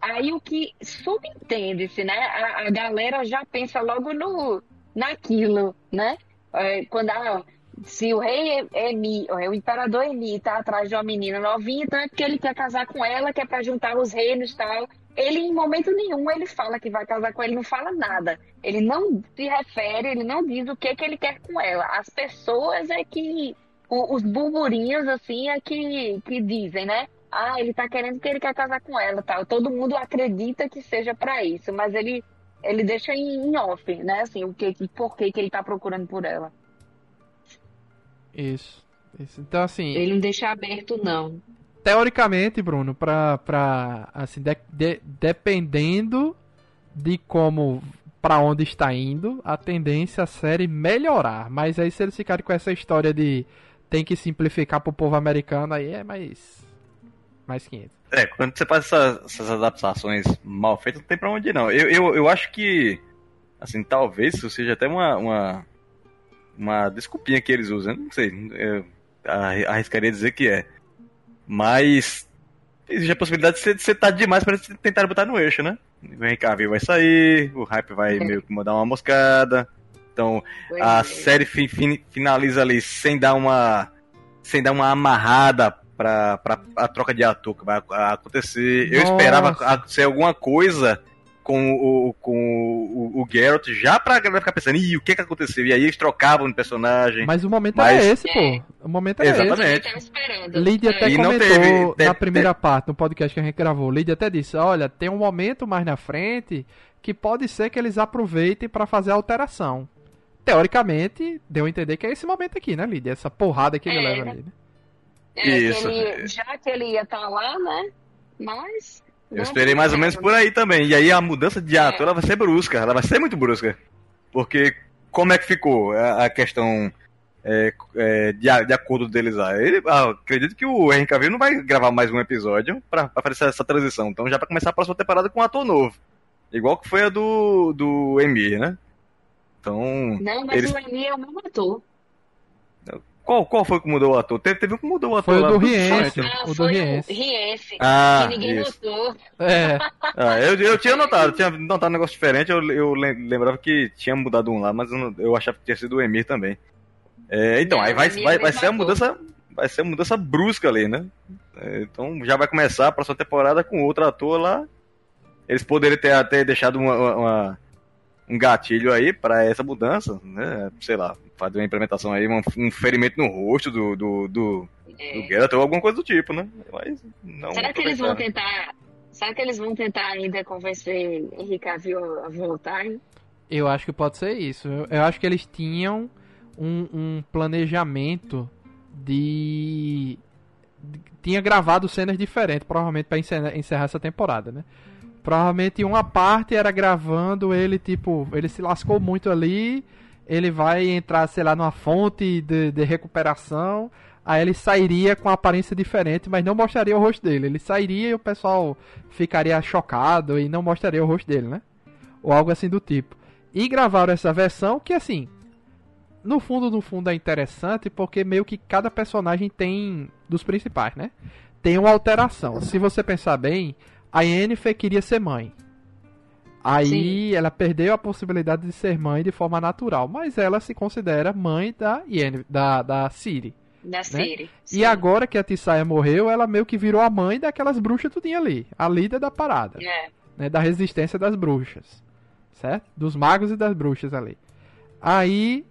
Aí o que subentende-se, né? A, a, galera já pensa logo no naquilo, né? É, quando a, se o rei Emi, o imperador Emi tá atrás de uma menina novinha, então é porque ele quer casar com ela, que é para juntar os reinos e tal. Ele, em momento nenhum, ele fala que vai casar com ela, ele não fala nada. Ele não se refere, ele não diz o que, que ele quer com ela. As pessoas é que. os burburinhos, assim, é que, que dizem, né? Ah, ele tá querendo que ele quer casar com ela tal. Todo mundo acredita que seja para isso, mas ele, ele deixa em, em off, né? Assim, o que, por que, que ele tá procurando por ela. Isso. Isso. Então, assim. Ele não deixa aberto, não teoricamente, Bruno, pra, pra assim, de, de, dependendo de como para onde está indo, a tendência a série melhorar. Mas aí se eles ficarem com essa história de tem que simplificar pro povo americano, aí é mais mais 500. É, quando você faz essas, essas adaptações mal feitas, não tem pra onde ir, não. Eu, eu, eu acho que, assim, talvez isso seja até uma, uma, uma desculpinha que eles usam. Não sei, eu arriscaria dizer que é. Mas existe a possibilidade de você estar tá demais para tentar botar no eixo, né? Henry Cavill vai sair, o hype vai meio que mandar uma moscada. Então a é. série fin, fin, finaliza ali sem dar uma sem dar uma amarrada para a troca de ator que vai acontecer. Nossa. Eu esperava ser alguma coisa com o, com o, o Geralt já pra galera ficar pensando, e o que que aconteceu? E aí eles trocavam o personagem. Mas o momento mas... era esse, pô. O momento era Exatamente. esse. Lídia até e comentou teve, teve, na primeira teve... parte, no podcast que a gente gravou. Lídia até disse, olha, tem um momento mais na frente que pode ser que eles aproveitem para fazer a alteração. Teoricamente, deu a entender que é esse momento aqui, né, Lídia? Essa porrada que ele é, leva ali, né? É, Isso. Ele, já que ele ia estar tá lá, né? Mas eu esperei mais ou menos por aí também. E aí a mudança de ator ela vai ser brusca, ela vai ser muito brusca. Porque como é que ficou a, questão é, é, de, de, acordo deles lá? Ele, ah, acredito que o Henry Cavill não vai gravar mais um episódio pra, pra fazer essa transição. Então já vai começar a próxima temporada com um ator novo. Igual que foi a do, do Emir, né? Então. Não, mas eles... o Emir é o mesmo ator. Qual, qual foi que mudou o ator? Teve, teve um que mudou o ator. Foi o do Riense. Ah, o do Riense. Riense. Ah, que ninguém isso. notou. É. ah, eu, eu tinha notado, tinha notado um negócio diferente. Eu, eu lembrava que tinha mudado um lá, mas eu, eu achava que tinha sido o Emir também. É, então, é, aí vai, vai, vai ser a mudança. Vai ser a mudança brusca ali, né? É, então já vai começar a próxima temporada com outro ator lá. Eles poderiam ter até deixado uma, uma um gatilho aí para essa mudança, né? Sei lá, fazer uma implementação aí, um, um ferimento no rosto do, do, do, é. do Geralt ou alguma coisa do tipo, né? Mas não Será que eles vão tentar. Será que eles vão tentar ainda convencer Henrique Cavill a voltar? Eu acho que pode ser isso. Eu, eu acho que eles tinham um, um planejamento de tinha gravado cenas diferentes, provavelmente para encerrar, encerrar essa temporada, né? Provavelmente uma parte era gravando ele, tipo, ele se lascou muito ali, ele vai entrar, sei lá, numa fonte de, de recuperação, aí ele sairia com aparência diferente, mas não mostraria o rosto dele. Ele sairia e o pessoal ficaria chocado e não mostraria o rosto dele, né? Ou algo assim do tipo. E gravaram essa versão que, assim, no fundo, no fundo é interessante porque meio que cada personagem tem, dos principais, né? Tem uma alteração. Se você pensar bem, a Yennefer queria ser mãe. Aí Sim. ela perdeu a possibilidade de ser mãe de forma natural, mas ela se considera mãe da Yennefer, da, da Ciri. Da né? Ciri. E agora que a Tissaia morreu, ela meio que virou a mãe daquelas bruxas tudinho ali, a líder da parada. É. Né, da resistência das bruxas. Certo? Dos magos e das bruxas ali. Aí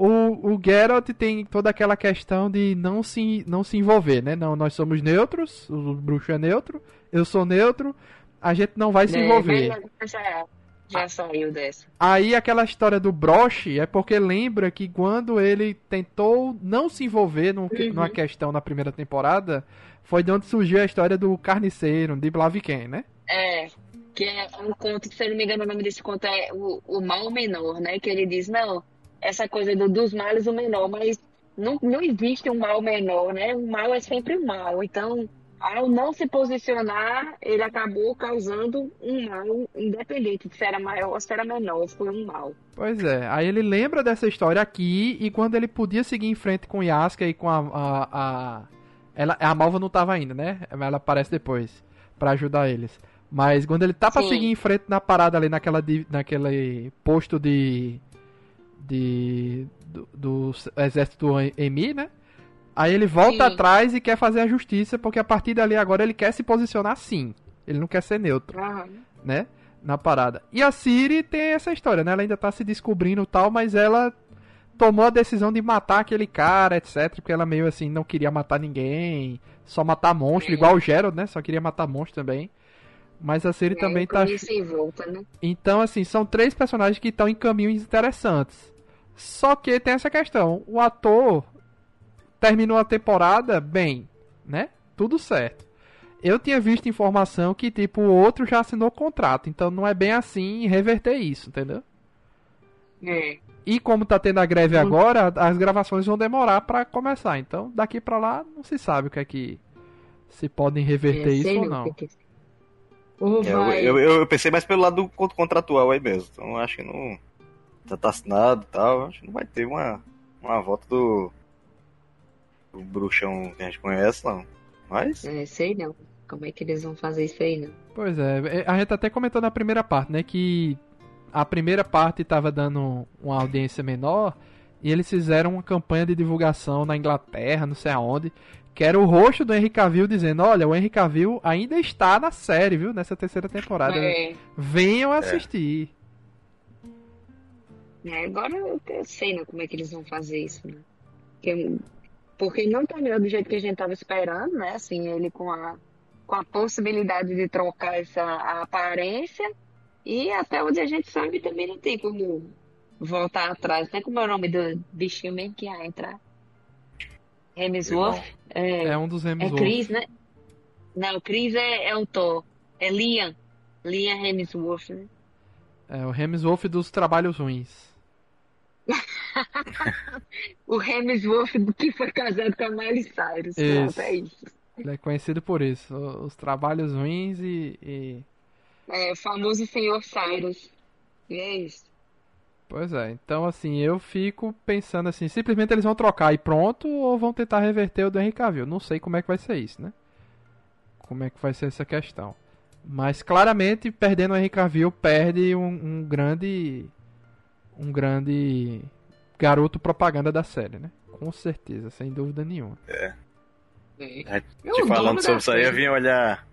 o, o Geralt tem toda aquela questão de não se, não se envolver, né? Não, nós somos neutros, o bruxo é neutro, eu sou neutro, a gente não vai se é, envolver. Já, já saiu dessa. Aí aquela história do broche é porque lembra que quando ele tentou não se envolver num, uhum. numa questão na primeira temporada, foi de onde surgiu a história do carniceiro, de Blaviken, né? É, que é um conto, se eu não me engano, o nome desse conto é o, o Mal Menor, né? Que ele diz, não, essa coisa do, dos males o menor, mas não, não existe um mal menor, né? O mal é sempre o mal. Então, ao não se posicionar, ele acabou causando um mal independente de se era maior ou se era menor, foi um mal. Pois é, aí ele lembra dessa história aqui e quando ele podia seguir em frente com Yaska e com a. a, a... Ela, a Malva não tava ainda, né? Ela aparece depois para ajudar eles. Mas quando ele tá pra Sim. seguir em frente na parada ali, naquela, naquele posto de de do, do exército do Emi, né? Aí ele volta sim. atrás e quer fazer a justiça, porque a partir dali agora ele quer se posicionar sim. Ele não quer ser neutro, né? Na parada. E a Siri tem essa história, né? Ela ainda tá se descobrindo tal, mas ela tomou a decisão de matar aquele cara, etc. Porque ela meio assim não queria matar ninguém, só matar monstro, igual o Gerald, né? Só queria matar monstro também. Mas a Siri é, também tá. Volta, né? Então, assim, são três personagens que estão em caminhos interessantes. Só que tem essa questão: o ator terminou a temporada bem, né? Tudo certo. Eu tinha visto informação que, tipo, o outro já assinou contrato, então não é bem assim reverter isso, entendeu? É. E como tá tendo a greve uhum. agora, as gravações vão demorar para começar. Então, daqui para lá, não se sabe o que é que se podem reverter é, isso ou não. É, eu, eu, eu, pensei mais pelo lado contratual aí mesmo. Então, acho que não já tá assinado e tal. Acho que não vai ter uma, uma volta do, do bruxão que a gente conhece, não. Mas. É, sei não. Como é que eles vão fazer isso aí, não? Pois é, a gente até comentou na primeira parte, né? Que a primeira parte tava dando uma audiência menor e eles fizeram uma campanha de divulgação na Inglaterra, não sei aonde, que era o rosto do Henry Cavill dizendo: Olha, o Henry Cavill ainda está na série, viu? Nessa terceira temporada. É. Venham assistir. É. É, agora eu, sei né, como é que eles vão fazer isso, né? Porque, porque não terminou do jeito que a gente estava esperando, né? Assim, ele com a, com a possibilidade de trocar essa aparência e até onde a gente sabe também não tem como voltar atrás, né? Como é o nome do bichinho mesmo que ia entrar? Hemsworth? É, é um dos Hemsworth. É Chris, né? Não, Chris é, é o Thor. É Liam. Liam Hemsworth, né? É o Hemsworth dos trabalhos ruins o Hemsworth que foi casado com a Miley Cyrus. Isso. Pronto, é isso. Ele é conhecido por isso. Os trabalhos ruins e. e... É, o famoso senhor Cyrus. E é isso. Pois é, então assim, eu fico pensando assim, simplesmente eles vão trocar e pronto, ou vão tentar reverter o do Henry Cavill. Não sei como é que vai ser isso, né? Como é que vai ser essa questão. Mas claramente, perdendo o Henry Cavill, perde um, um grande um grande garoto propaganda da série, né? Com certeza, sem dúvida nenhuma. É. é te falando sobre isso aí, eu vim olhar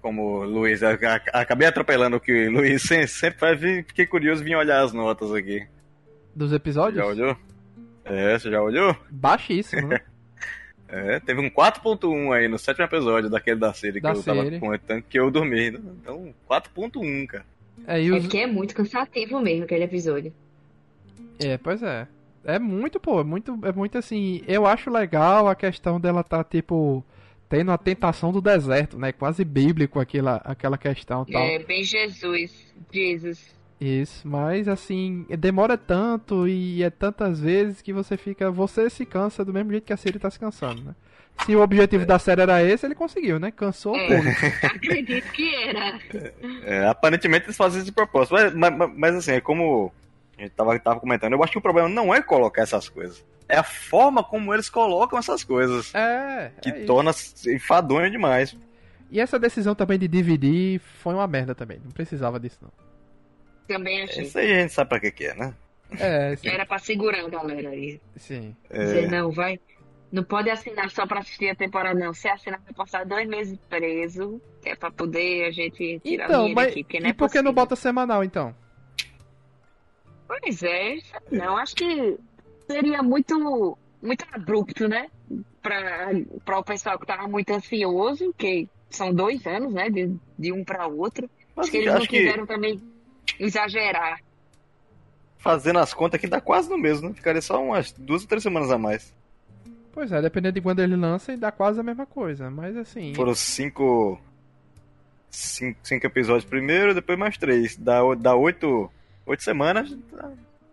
como o Luiz. Acabei atropelando o que o Luiz sempre faz, fiquei curioso vim olhar as notas aqui. Dos episódios? Já olhou? É, você já olhou? Baixíssimo, né? É, teve um 4.1 aí no sétimo episódio daquele da série da que eu série. tava comentando que eu dormi. Então, 4.1, cara. É, os... é que é muito cansativo mesmo aquele episódio. É, pois é. É muito, pô, é muito, é muito assim. Eu acho legal a questão dela tá, tipo, tendo a tentação do deserto, né? Quase bíblico aquela, aquela questão tal. É, bem Jesus. Jesus. Isso, mas assim, demora tanto e é tantas vezes que você fica. Você se cansa do mesmo jeito que a série tá se cansando, né? Se o objetivo é. da série era esse, ele conseguiu, né? Cansou é. o público. Acredito que era. É, aparentemente eles fazem esse propósito. Mas, mas, mas, assim, é como a gente tava, tava comentando, eu acho que o problema não é colocar essas coisas. É a forma como eles colocam essas coisas. É. Que é torna enfadonho demais. E essa decisão também de dividir foi uma merda também. Não precisava disso, não. Também achei. Isso aí a gente sabe pra que, que é, né? É, sim. Era pra segurar a galera aí. Sim. É... Dizer, não, vai. Não pode assinar só pra assistir a temporada, não. Se assinar, vai passar dois meses preso, é pra poder a gente tirar então, mas, aqui. Porque não é e por que não bota semanal, então? Pois é, não. Acho que seria muito, muito abrupto, né? Pra, pra o pessoal que tava muito ansioso, que são dois anos, né? De, de um pra outro. Mas acho que eles acho não quiseram que... também exagerar. Fazendo as contas que dá quase no mesmo, né? Ficaria só umas duas ou três semanas a mais. Pois é, dependendo de quando ele lança, dá quase a mesma coisa, mas assim. Foram cinco. Cinco, cinco episódios primeiro, depois mais três. Dá, dá oito, oito semanas.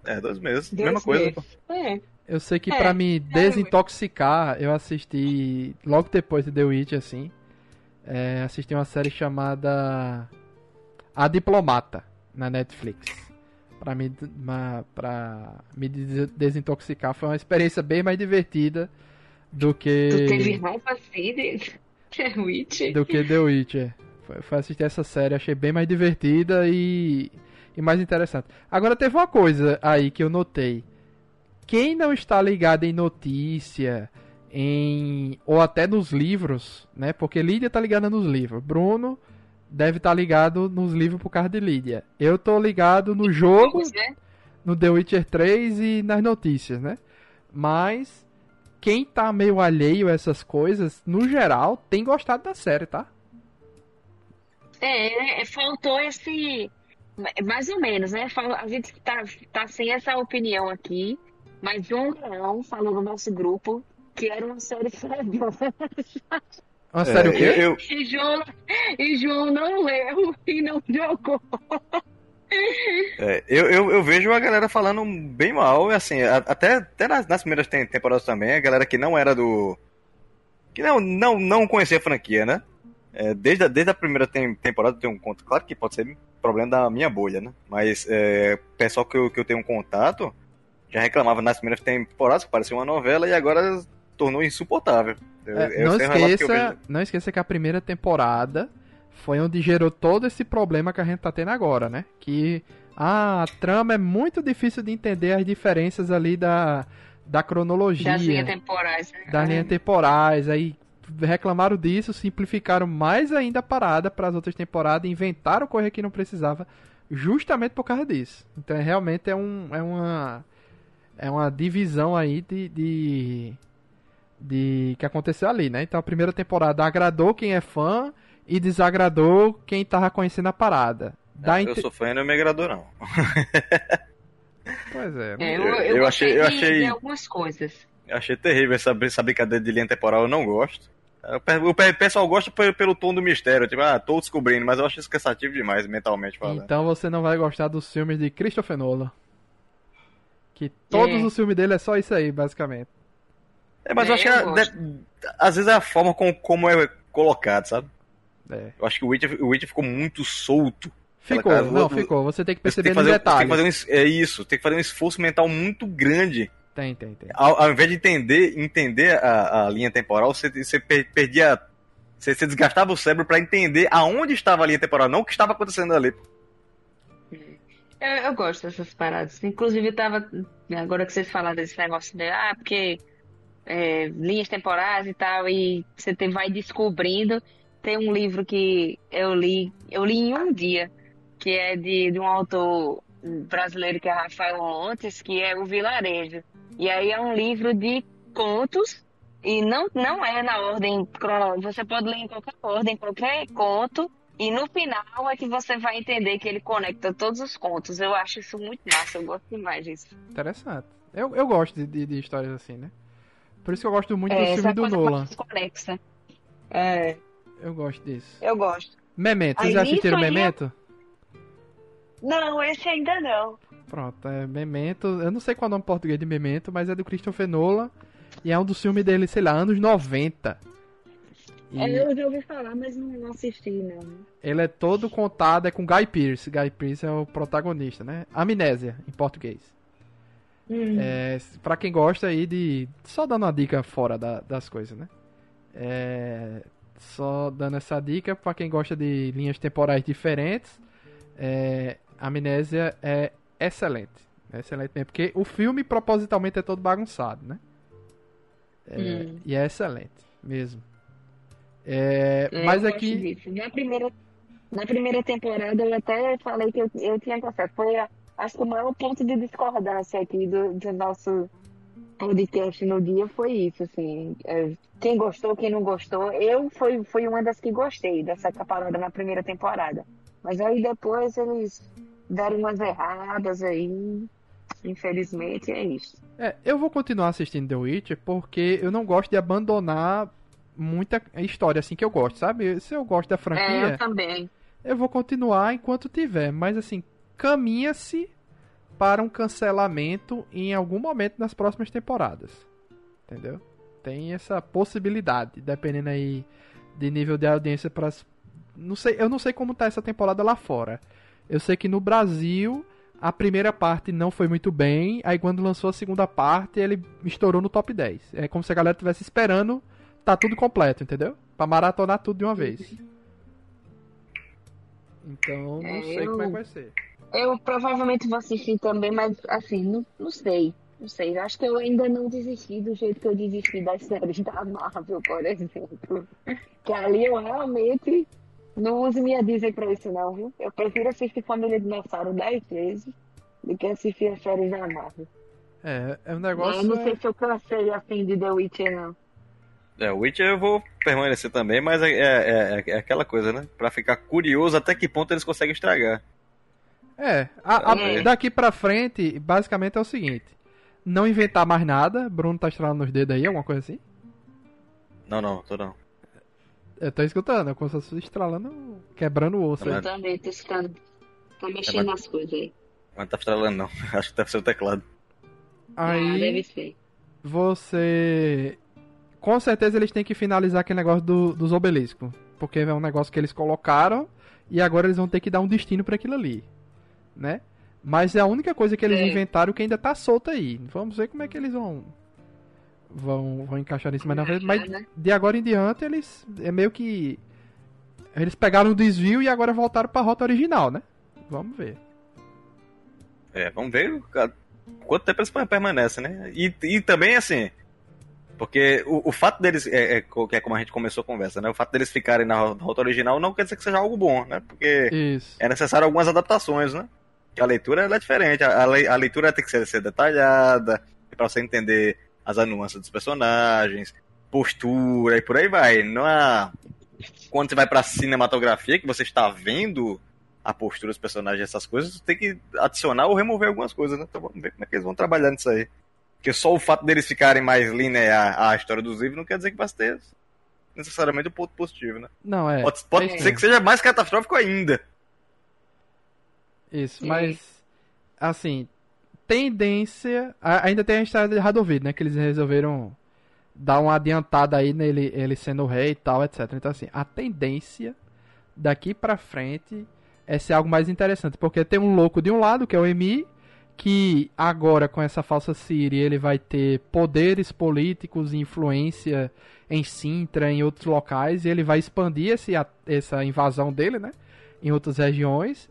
É, dois meses. Dois mesma meses. coisa. É. Eu sei que é, para me desintoxicar, eu assisti logo depois de The Witch, assim. É, assisti uma série chamada A Diplomata na Netflix. Pra me, pra me desintoxicar. Foi uma experiência bem mais divertida do que. Tu teve raiva assim de The Witcher? Do que The Witcher. Foi, foi assistir essa série, achei bem mais divertida e, e mais interessante. Agora teve uma coisa aí que eu notei. Quem não está ligado em notícia, em ou até nos livros, né? Porque Lídia tá ligada nos livros. Bruno deve estar tá ligado nos livros por causa de Lídia. Eu tô ligado no jogo, no The Witcher 3 e nas notícias, né? Mas quem tá meio alheio a essas coisas, no geral, tem gostado da série, tá? É, é faltou esse. Mais ou menos, né? A gente tá, tá sem essa opinião aqui, mas João Leão falou no nosso grupo que era uma série frajosa. Uma é, série o quê? Eu... E, João, e João não leu e não jogou. É, eu, eu, eu, vejo a galera falando bem mal, assim, até, até nas, nas primeiras temporadas também, a galera que não era do. que não, não, não conhecia a franquia, né? É, desde, a, desde a primeira tem, temporada eu tenho um contato. Claro que pode ser problema da minha bolha, né? Mas é, pessoal que eu, que eu tenho um contato já reclamava nas primeiras temporadas que parecia uma novela e agora tornou insuportável. Eu, é, não, esqueça, não esqueça que a primeira temporada foi onde gerou todo esse problema que a gente tá tendo agora, né? Que ah, a trama é muito difícil de entender as diferenças ali da, da cronologia. Das linhas temporais. Né? Das linhas temporais. Aí reclamaram disso, simplificaram mais ainda a parada para as outras temporadas, inventaram coisa que não precisava, justamente por causa disso. Então, é, realmente é, um, é uma é uma divisão aí de, de, de que aconteceu ali, né? Então, a primeira temporada agradou quem é fã e desagradou quem tava conhecendo a parada. Da eu sou fã e não me agradou, não. pois é. é eu, eu, eu, achei, eu achei algumas coisas. Eu achei terrível essa, essa brincadeira de linha temporal, eu não gosto. O pessoal gosta pelo tom do mistério, tipo, ah, tô descobrindo, mas eu acho isso cansativo demais, mentalmente falando. Então você não vai gostar dos filmes de Christopher Nolan. Que todos é. os filmes dele é só isso aí, basicamente. É, mas é, eu acho que a, às vezes é a forma com, como é colocado, sabe? É. Eu acho que o Witcher, o Witcher ficou muito solto. Ficou, cara, não, do... ficou. Você tem que perceber tem que fazer, detalhes. Tem que fazer um, é isso, tem que fazer um esforço mental muito grande. Tem, tem, tem. Ao, ao invés de entender, entender a, a linha temporal, você, você perdia. Você, você desgastava o cérebro para entender aonde estava a linha temporal, não o que estava acontecendo ali. Eu, eu gosto dessas paradas. Inclusive, eu tava. Agora que vocês falaram desse negócio de. Ah, porque. É, linhas temporais e tal, e você tem, vai descobrindo. Tem um livro que eu li, eu li em um dia, que é de, de um autor brasileiro que é Rafael Montes, que é o Vilarejo. E aí é um livro de contos e não, não é na ordem cronológica. Você pode ler em qualquer ordem, qualquer conto. E no final é que você vai entender que ele conecta todos os contos. Eu acho isso muito massa, eu gosto demais disso. Interessante. Eu, eu gosto de, de, de histórias assim, né? Por isso que eu gosto muito é, do filme do Nolan. Conexa. É. Eu gosto disso. Eu gosto. Memento, vocês já assistiram Memento? Não, esse ainda não. Pronto, é Memento. Eu não sei qual é o nome português de Memento, mas é do Christopher Nolan. E é um dos filmes dele, sei lá, anos 90. E... É, eu já ouvi falar, mas não assisti, não. Ele é todo contado, é com Guy Pearce. Guy Pearce é o protagonista, né? Amnésia, em português. Hum. É, pra quem gosta aí de. Só dando uma dica fora da, das coisas, né? É, só dando essa dica para quem gosta de linhas temporais diferentes. É, Amnésia é excelente. É excelente mesmo. Porque o filme propositalmente é todo bagunçado, né? É, hum. E é excelente mesmo. É, é mas aqui. Na primeira, na primeira temporada eu até falei que eu, eu tinha gostado. Foi, acho que o maior ponto de discordância aqui do, do nosso podcast no dia foi isso, assim. É, quem gostou, quem não gostou. Eu fui, fui uma das que gostei dessa parada na primeira temporada. Mas aí depois eles deram umas erradas aí. Infelizmente é isso. É, eu vou continuar assistindo The Witcher porque eu não gosto de abandonar muita história assim que eu gosto, sabe? Se eu gosto da franquia. É, eu também. Eu vou continuar enquanto tiver, mas assim, caminha-se para um cancelamento em algum momento nas próximas temporadas. Entendeu? Tem essa possibilidade, dependendo aí de nível de audiência para não sei, eu não sei como tá essa temporada lá fora. Eu sei que no Brasil a primeira parte não foi muito bem, aí quando lançou a segunda parte, ele estourou no top 10. É como se a galera estivesse esperando tá tudo completo, entendeu? Pra maratonar tudo de uma vez. Então, não é, sei eu... como é que vai ser. Eu provavelmente vou assistir também, mas assim, não, não sei. Não sei, acho que eu ainda não desisti do jeito que eu desisti das séries da Marvel, por exemplo. Que ali eu realmente não uso minha Disney pra isso não, viu? Eu prefiro assistir Família Dinossauro 10 vezes do que assistir as séries da Marvel. É, é um negócio... Eu não sei se eu cansei assim de The Witcher, não. É, o Witcher eu vou permanecer também, mas é, é, é, é aquela coisa, né? Pra ficar curioso até que ponto eles conseguem estragar. É, a, a, é. daqui pra frente, basicamente é o seguinte: não inventar mais nada. Bruno tá estralando os dedos aí, alguma coisa assim? Não, não, tô não. Eu tô escutando, eu começo estralando, quebrando o osso. Eu também tô escutando. Tá mexendo é, mas... nas coisas aí. Mas não tá estralando não, acho que deve ser o teclado. Aí. Ah, deve ser. Você. Com certeza eles têm que finalizar aquele negócio do, dos obeliscos. Porque é um negócio que eles colocaram e agora eles vão ter que dar um destino para aquilo ali né? Mas é a única coisa que eles é. inventaram que ainda tá solta aí. Vamos ver como é que eles vão vão, vão encaixar nisso mais na frente. Mas né? de agora em diante eles é meio que eles pegaram o desvio e agora voltaram para a rota original, né? Vamos ver. É, vamos ver quanto tempo eles permanecem, né? E, e também assim, porque o, o fato deles, é, é, que é como a gente começou a conversa, né? O fato deles ficarem na rota original não quer dizer que seja algo bom, né? Porque Isso. é necessário algumas adaptações, né? A leitura é diferente, a, a, leitura tem que ser, ser detalhada, para você entender as nuances dos personagens, postura e por aí vai. Não é... Quando você vai pra cinematografia, que você está vendo a postura dos personagens, essas coisas, você tem que adicionar ou remover algumas coisas, né? Então vamos ver como é que eles vão trabalhar nisso aí. Porque só o fato deles ficarem mais linear a história dos livros não quer dizer que vai ter necessariamente o um ponto positivo, né? Não, é. Pode, pode é. ser que seja mais catastrófico ainda. Isso, mas. Assim. Tendência. Ainda tem a história de Radovid, né? Que eles resolveram dar uma adiantada aí nele ele sendo rei e tal, etc. Então, assim, a tendência daqui pra frente é ser algo mais interessante. Porque tem um louco de um lado, que é o Emi, que agora com essa falsa Siri ele vai ter poderes políticos e influência em Sintra, em outros locais, e ele vai expandir esse, essa invasão dele, né? Em outras regiões.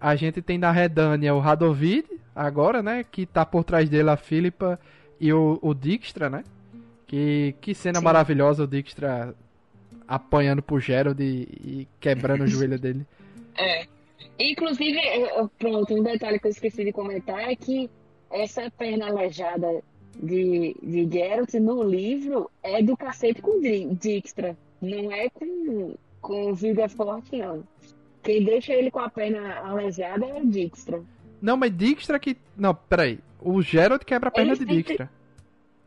A gente tem na Redânia o Radovid, agora, né? Que tá por trás dele a Filipa e o, o Dijkstra, né? Que, que cena Sim. maravilhosa o Dijkstra apanhando pro Gerald e, e quebrando o joelho dele. É. Inclusive, pronto, um detalhe que eu esqueci de comentar é que essa perna aleijada de, de Geralt no livro é do cacete com Dijkstra. Não é com, com Vida Forte, não. Quem deixa ele com a perna aleijada é o Dijkstra. Não, mas Dijkstra que. Não, peraí. O Geralt quebra a perna Eles de Dijkstra.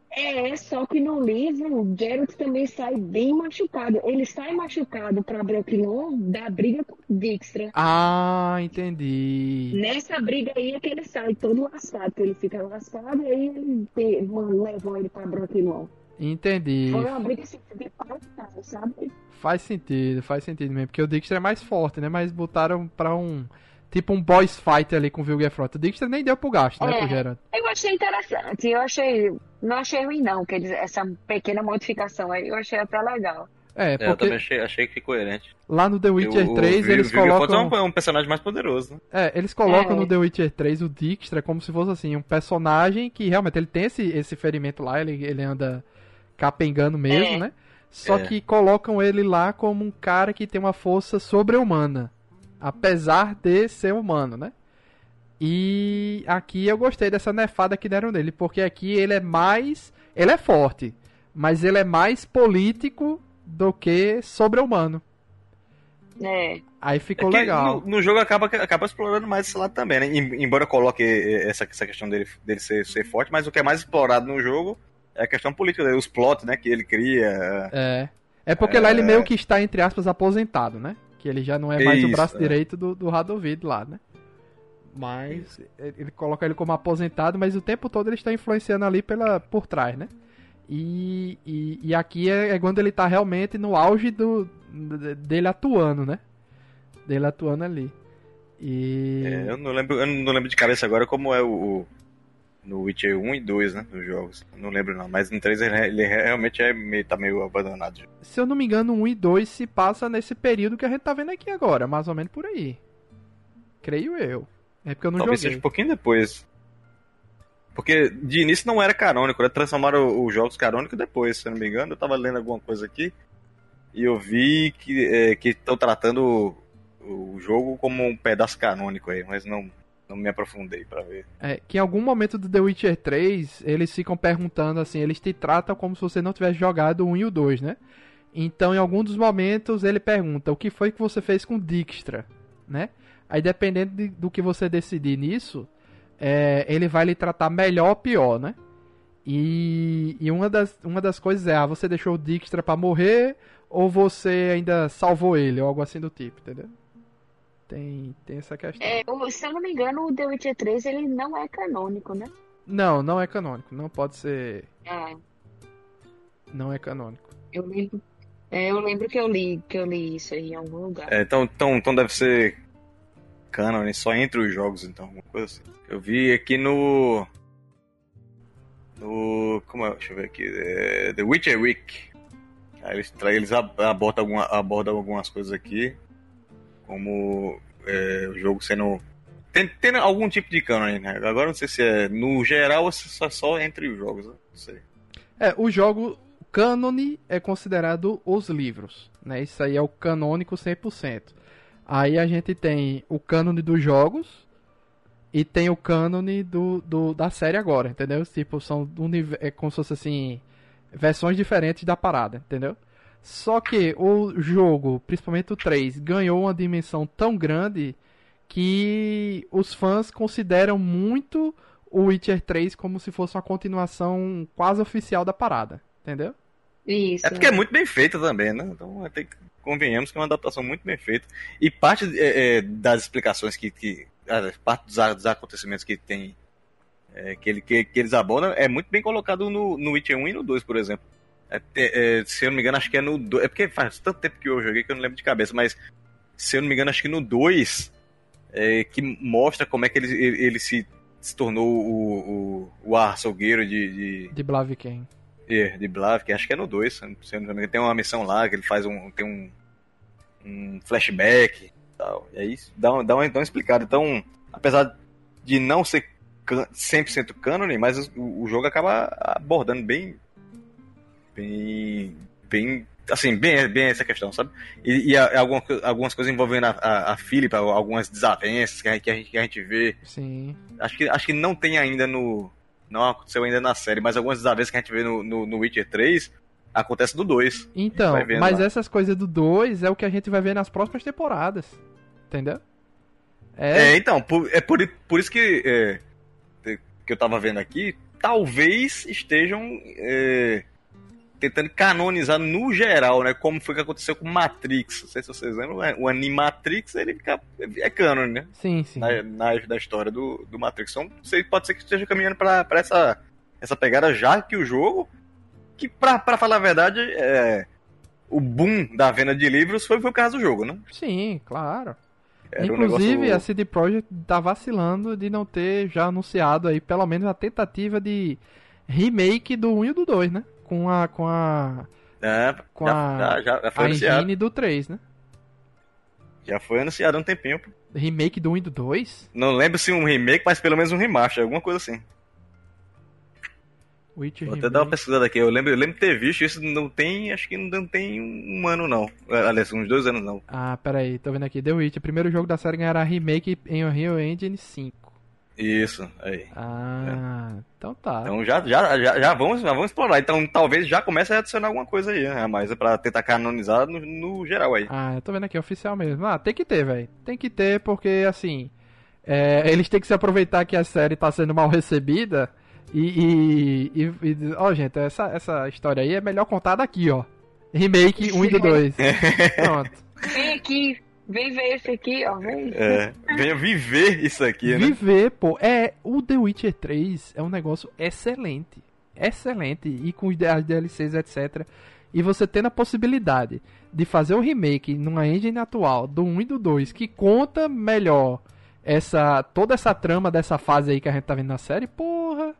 É, só que no livro, o Geralt também sai bem machucado. Ele sai machucado pra Brooklyn da briga com o Dijkstra. Ah, entendi. Nessa briga aí é que ele sai todo lascado, que ele fica lascado e aí ele mano, levou ele pra Brooklyn Entendi. Foi uma briga assim, de pau, sabe? Faz sentido, faz sentido mesmo. Porque o Dijkstra é mais forte, né? Mas botaram pra um tipo um boss fight ali com o Vilgefront. O Dijkstra nem deu pro gasto, né, é, pro Geralt. Eu achei interessante, eu achei, não achei ruim não, que eles, essa pequena modificação aí, eu achei até legal. É, porque... É, eu também achei, achei que Coerente. Lá no The Witcher 3 o, eles o colocam... é um personagem mais poderoso, né? É, eles colocam é. no The Witcher 3 o Dijkstra como se fosse assim, um personagem que realmente ele tem esse, esse ferimento lá, ele, ele anda capengando mesmo, é. né? Só é. que colocam ele lá como um cara que tem uma força sobre-humana. Apesar de ser humano, né? E aqui eu gostei dessa nefada que deram nele, porque aqui ele é mais. Ele é forte, mas ele é mais político do que sobre-humano. É. Aí ficou é legal. No, no, jogo acaba, acaba explorando mais esse lado também, né? Embora coloque essa, essa questão dele, dele ser, ser forte, mas o que é mais explorado no jogo é a questão política, os plots, né, que ele cria. É. É porque é... lá ele meio que está, entre aspas, aposentado, né? Que ele já não é mais Isso, o braço é. direito do, do Radovid lá, né? Mas ele coloca ele como aposentado, mas o tempo todo ele está influenciando ali pela, por trás, né? E, e, e aqui é, é, quando ele está realmente no auge do, dele atuando, né? Dele atuando ali. E... É, eu, não lembro, eu não lembro de cabeça agora como é o, o no Witcher 1 e 2, né? Dos jogos. Não lembro não, mas no 3 ele, ele realmente é meio, tá meio abandonado. Se eu não me engano, 1 e 2 se passa nesse período que a gente tá vendo aqui agora, mais ou menos por aí. Creio eu. É porque eu não Talvez joguei. seja um pouquinho depois. Porque de início não era canônico, né? Transformaram os jogos canônicos depois, se eu não me engano. Eu tava lendo alguma coisa aqui e eu vi que é, estão tratando o, o jogo como um pedaço canônico aí, mas não, não me aprofundei para ver. É, que em algum momento do The Witcher 3, eles ficam perguntando assim, eles te tratam como se você não tivesse jogado o 1 e o 2, né? Então, em algum dos momentos, ele pergunta: "O que foi que você fez com Dijkstra?", né? Aí, dependendo de, do que você decidir nisso, é, ele vai lhe tratar melhor ou pior, né? E, e uma, das, uma das coisas é: ah, você deixou o Dijkstra pra morrer ou você ainda salvou ele, ou algo assim do tipo, entendeu? Tem, tem essa questão. É, se eu não me engano, o The Witcher 3 ele não é canônico, né? Não, não é canônico. Não pode ser. É. Não é canônico. Eu lembro. É, eu lembro que eu li que eu li isso aí em algum lugar. É, então, então, então deve ser canon, só entre os jogos, então, alguma coisa assim. Eu vi aqui no. No. Como é? Deixa eu ver aqui. É, The Witcher Week. Aí eles, eles abordam, alguma, abordam algumas coisas aqui. Como é, o jogo sendo. Tem algum tipo de canon, né? Agora não sei se é no geral ou se é só entre os jogos, né? não sei. É, o jogo cânone é considerado os livros, né? Isso aí é o canônico 100%. Aí a gente tem o cânone dos jogos e tem o cânone do, do, da série agora, entendeu? Tipo, são é como se fosse assim, versões diferentes da parada, entendeu? Só que o jogo, principalmente o 3, ganhou uma dimensão tão grande que os fãs consideram muito o Witcher 3 como se fosse uma continuação quase oficial da parada, entendeu? Isso. É porque é muito bem feita também, né? Então tem que convenhamos que é uma adaptação muito bem feita. E parte é, é, das explicações que. que parte dos, dos, acontecimentos que tem. É, que, ele, que, que, eles abordam é muito bem colocado no, no Witcher 1 e no 2, por exemplo. É, é, se eu não me engano, acho que é no 2. É porque faz tanto tempo que eu joguei que eu não lembro de cabeça, mas se eu não me engano, acho que no 2 é, que mostra como é que ele, ele, ele se, se, tornou o, o, o açougueiro de. De, de Blaviken. É, de Blaviken, acho que é no 2. Se eu não me engano, tem uma missão lá que ele faz um. Tem um, um flashback e tal. E aí dá uma, dá uma, dá uma explicada. Então, apesar de não ser 100% canon, mas o, o, jogo acaba abordando bem. Bem. Bem. Assim, bem, bem essa questão, sabe? E, e algumas, algumas coisas envolvendo a, a, a Philip, algumas desavenças que a, que a, gente, que a gente vê. Sim. Acho que, acho que não tem ainda no. Não aconteceu ainda na série, mas algumas desavenças que a gente vê no, no, no Witcher 3 Acontece no 2. Então, mas lá. essas coisas do 2 é o que a gente vai ver nas próximas temporadas. Entendeu? É, é então, por, é por, por isso que, é, que eu tava vendo aqui, talvez estejam é, tentando canonizar no geral, né? Como foi que aconteceu com Matrix. Não sei se vocês lembram, o Animatrix ele fica, é canon, né? Sim, sim. Na, na, da história do, do Matrix. Então pode ser que esteja caminhando para essa, essa pegada já que o jogo, que pra, pra falar a verdade, é, o boom da venda de livros foi, foi por causa do jogo, né? Sim, claro. Era Inclusive, um negócio... a CD Projekt tá vacilando de não ter já anunciado aí pelo menos a tentativa de remake do 1 e do 2, né? Com a. Com a. É, com já, a, já, já foi a engine do 3, né? Já foi anunciado há um tempinho. Remake do 1 e do 2? Não lembro se um remake, mas pelo menos um remaster, alguma coisa assim. Witcher Vou até dar uma pesquisada aqui. Eu lembro, eu lembro de ter visto isso, não tem, acho que não tem um ano não. Aliás, uns dois anos não. Ah, pera aí, tô vendo aqui. The Witcher, primeiro jogo da série ganhará remake em Unreal Engine 5. Isso, aí. Ah, é. então tá. Então já, já, já, já, vamos, já vamos explorar. Então talvez já comece a adicionar alguma coisa aí, né? Mas é pra tentar canonizar no, no geral aí. Ah, eu tô vendo aqui, oficial mesmo. Ah, tem que ter, velho. Tem que ter, porque assim. É, eles têm que se aproveitar que a série tá sendo mal recebida e, e, e, e, ó, gente, essa, essa história aí é melhor contada aqui, ó. Remake 1 e 2. Pronto. Vem aqui, vem ver esse aqui, ó. Vem. É, venha viver isso aqui, né? Viver, pô. É, o The Witcher 3 é um negócio excelente. Excelente. E com as DLCs, etc. E você tendo a possibilidade de fazer o remake numa engine atual do 1 e do 2 que conta melhor essa toda essa trama dessa fase aí que a gente tá vendo na série, porra.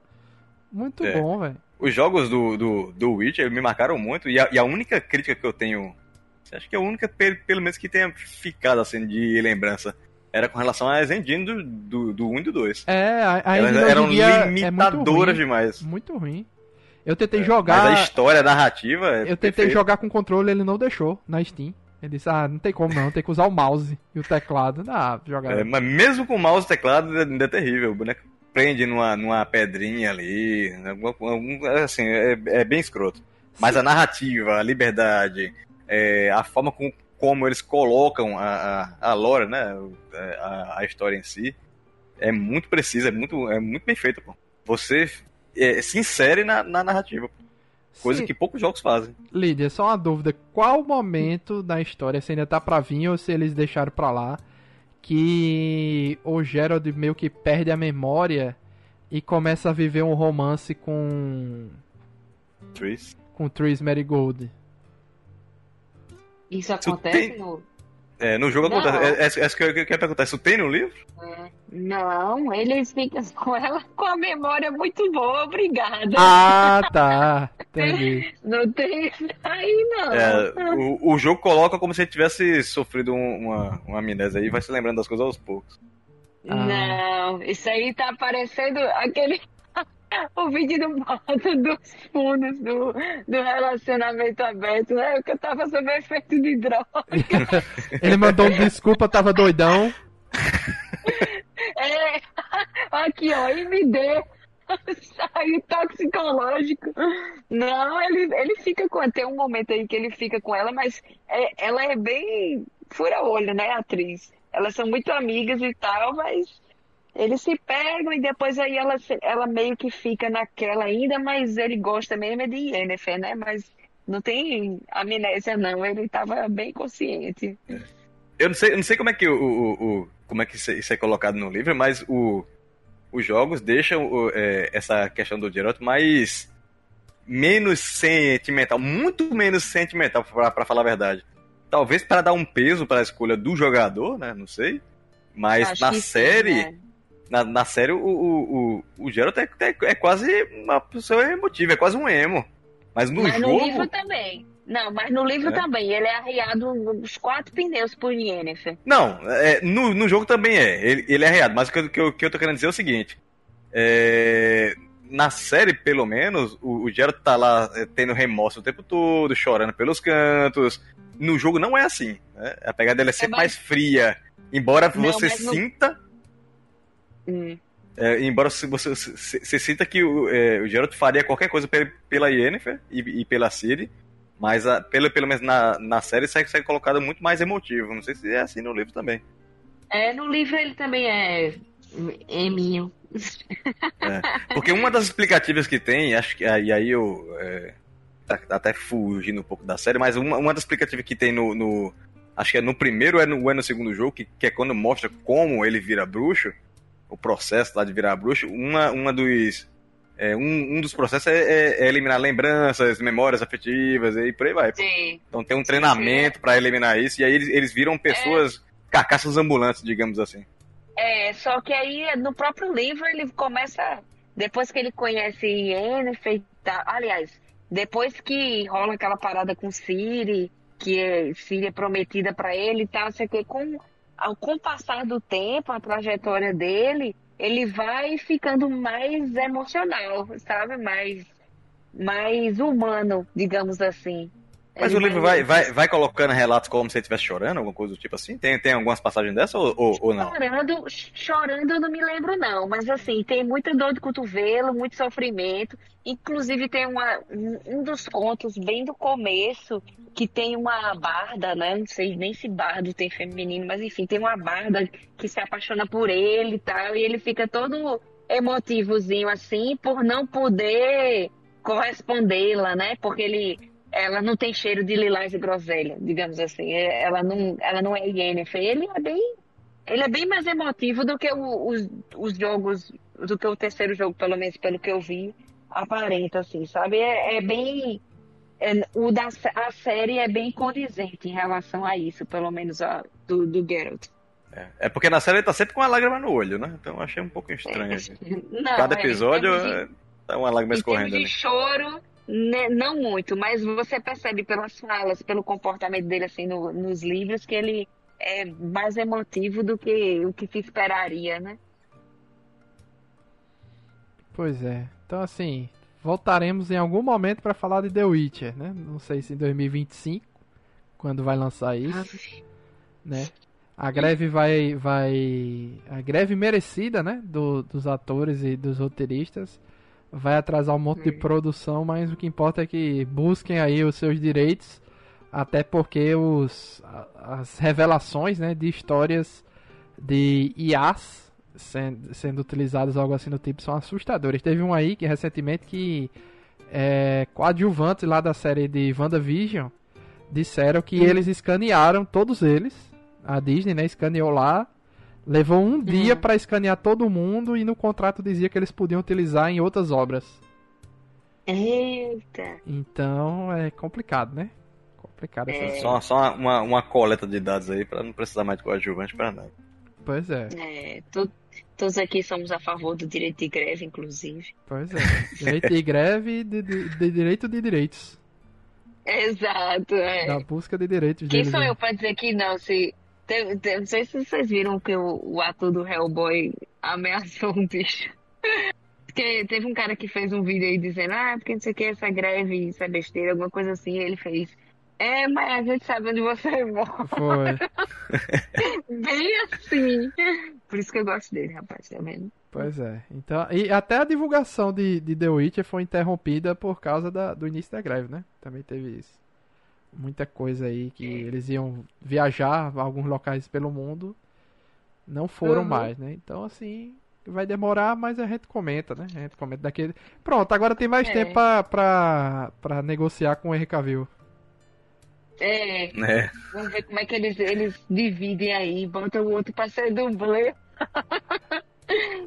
Muito é. bom, velho. Os jogos do, do, do Witcher me marcaram muito, e a, e a única crítica que eu tenho, acho que é a única, pelo menos, que tenha ficado assim de lembrança, era com relação às engines do, do, do 1 e do 2. É, a, a Elas eram é limitadoras é demais. Muito ruim. Eu tentei é, jogar. Mas a história, a narrativa. É eu tentei perfeito. jogar com controle, ele não deixou na Steam. Ele disse, ah, não tem como não, tem que usar o mouse e o teclado. Ah, jogar. É, mas mesmo com o mouse e teclado ainda é terrível. O boneco prende numa, numa pedrinha ali. assim, é, é bem escroto. Mas Sim. a narrativa, a liberdade, é, a forma com, como eles colocam a, a, a lore, né? A, a, história em si, é muito precisa, é muito, é muito bem feita, pô. Você é, se insere na, na narrativa, pô. Coisa Sim. que poucos jogos fazem. Lídia, só uma dúvida. Qual momento da história, se ainda tá pra vir ou se eles deixaram pra lá, que o Gerald meio que perde a memória e começa a viver um romance com. Tris? Com Tris Marigold. Isso acontece tem... no. É, no jogo não. acontece. É, é, é, que eu quero perguntar, isso tem no livro? É. Não, ele fica com ela com a memória muito boa, obrigada. Ah, tá. Entendi. Não tem aí, não. É, o, o jogo coloca como se ele tivesse sofrido uma, uma amnésia aí e vai se lembrando das coisas aos poucos. Ah. Não, isso aí tá parecendo aquele. O vídeo do modo dos fundos do, do relacionamento aberto, né? Que eu tava sob efeito de droga. Ele mandou um desculpa, tava doidão. É, aqui ó, MD. Sai toxicológico. Não, ele, ele fica com. Tem um momento aí que ele fica com ela, mas é, ela é bem fura-olho, né, atriz? Elas são muito amigas e tal, mas eles se pegam e depois aí ela, ela meio que fica naquela ainda, mas ele gosta mesmo é de Yennefer, né? Mas não tem amnésia não, ele estava bem consciente. Eu não sei, eu não sei como é que o, o, o como é que isso é colocado no livro, mas o, os jogos deixam é, essa questão do Geralt mais menos sentimental, muito menos sentimental para falar a verdade. Talvez para dar um peso para a escolha do jogador, né? Não sei. Mas Acho na série, sim, né? Na, na série, o, o, o, o Geralt é, é, é, quase uma pessoa emotiva, é quase um emo. Mas no mas jogo. No livro também. Não, mas no livro é. também. Ele é arreado os quatro pneus por Yennefer. Não, é, no, no jogo também é. Ele, ele é arreado. Mas o que, que, eu, que eu tô querendo dizer é o seguinte. É, na série, pelo menos, o, o Geralt tá lá é, tendo remorso o tempo todo, chorando pelos cantos. No jogo não é assim. Né? A pegada dela é sempre é mais... mais fria. Embora não, você sinta Hum. É, embora você, você, você, sinta que o, é, o Geralt faria qualquer coisa pela Yennefer e, e pela Ciri, mas a, pelo, pelo menos na, na série sai, sai colocado muito mais emotivo. Não sei se é assim no livro também. É, no livro ele também é Eminho. É, porque uma das explicativas que tem, acho que e aí eu é, tá, até fugindo um pouco da série, mas uma, uma das explicativas que tem no, no acho que é no primeiro ou é no, é no segundo jogo, que, que é quando mostra como ele vira bruxo, o processo lá de virar bruxo, uma, uma dos é, um, um dos processos é, é, é, eliminar lembranças, memórias afetivas e por aí vai. Sim. Então tem um treinamento para eliminar isso e aí eles, eles viram pessoas é. carcaças ambulantes, digamos assim. É, só que aí no próprio livro ele começa, depois que ele conhece Yennefer tá, aliás, depois que rola aquela parada com Siri, que é, Siri é prometida para ele e tal, sei que com, com o passar do tempo, a trajetória dele, ele vai ficando mais emocional, sabe? Mais, mais humano, digamos assim. Mas o livro vai, vai, vai colocando relatos como se ele estivesse chorando, alguma coisa do tipo assim? Tem, tem algumas passagens dessa ou, ou, ou, não? Chorando, chorando eu não me lembro não, mas assim, tem muita dor de cotovelo, muito sofrimento. Inclusive tem uma, um dos contos bem do começo, que tem uma barda, né? Não sei nem se bardo tem feminino, mas enfim, tem uma barda que se apaixona por ele e tal, e ele fica todo emotivozinho assim, por não poder correspondê-la, né? Porque ele ela não tem cheiro de lilás e groselha, digamos assim. É, ela não, ela não é Yennefer. Ele é bem, ele é bem mais emotivo do que o, os, os jogos, do que o terceiro jogo, pelo menos pelo que eu vi, aparenta, assim, sabe? É, é bem, é, o da a série é bem condizente em relação a isso, pelo menos a, do, do Geralt. É, é, porque na série ele tá sempre com uma lágrima no olho, né? Então eu achei um pouco estranho. Assim. Não, Cada é, episódio de, tá uma lágrima escorrendo. de choro, não muito, mas você percebe pelas falas, pelo comportamento dele assim no, nos livros que ele é mais emotivo do que o que se esperaria, né? Pois é. Então assim, voltaremos em algum momento para falar de The Witcher, né? Não sei se em 2025, quando vai lançar isso, né? A greve vai vai a greve merecida, né, do, dos atores e dos roteiristas vai atrasar um monte de produção, mas o que importa é que busquem aí os seus direitos, até porque os, as revelações né, de histórias de IAs sendo, sendo utilizadas algo assim do tipo são assustadoras. Teve um aí que recentemente que é, coadjuvantes lá da série de WandaVision disseram que eles escanearam todos eles. A Disney né, escaneou lá Levou um dia uhum. para escanear todo mundo e no contrato dizia que eles podiam utilizar em outras obras. Eita! Então é complicado, né? Complicado é. essa Só, só uma, uma coleta de dados aí para não precisar mais de coadjuvante para nada. Pois é. É, to, todos aqui somos a favor do direito de greve, inclusive. Pois é. Direito de greve e de, de, de, direito de direitos. Exato, é. Da busca de direitos Quem deles, sou eu para dizer que não? Se não sei se vocês viram que o, o ator do Hellboy ameaçou um bicho. Porque teve um cara que fez um vídeo aí dizendo, ah, porque não sei o que, essa greve, isso é besteira, alguma coisa assim, e ele fez. É, mas a gente sabe onde você mora. Foi. Bem assim. Por isso que eu gosto dele, rapaz, tá vendo? Pois é. Então, e até a divulgação de, de The Witcher foi interrompida por causa da, do início da greve, né? Também teve isso muita coisa aí que eles iam viajar a alguns locais pelo mundo, não foram uhum. mais, né? Então, assim, vai demorar, mas a gente comenta, né? A gente comenta daquele. Pronto, agora tem mais é. tempo pra, pra, pra negociar com o Henry Cavill. É. é. Vamos ver como é que eles, eles dividem aí, botam o outro pra ser dublê.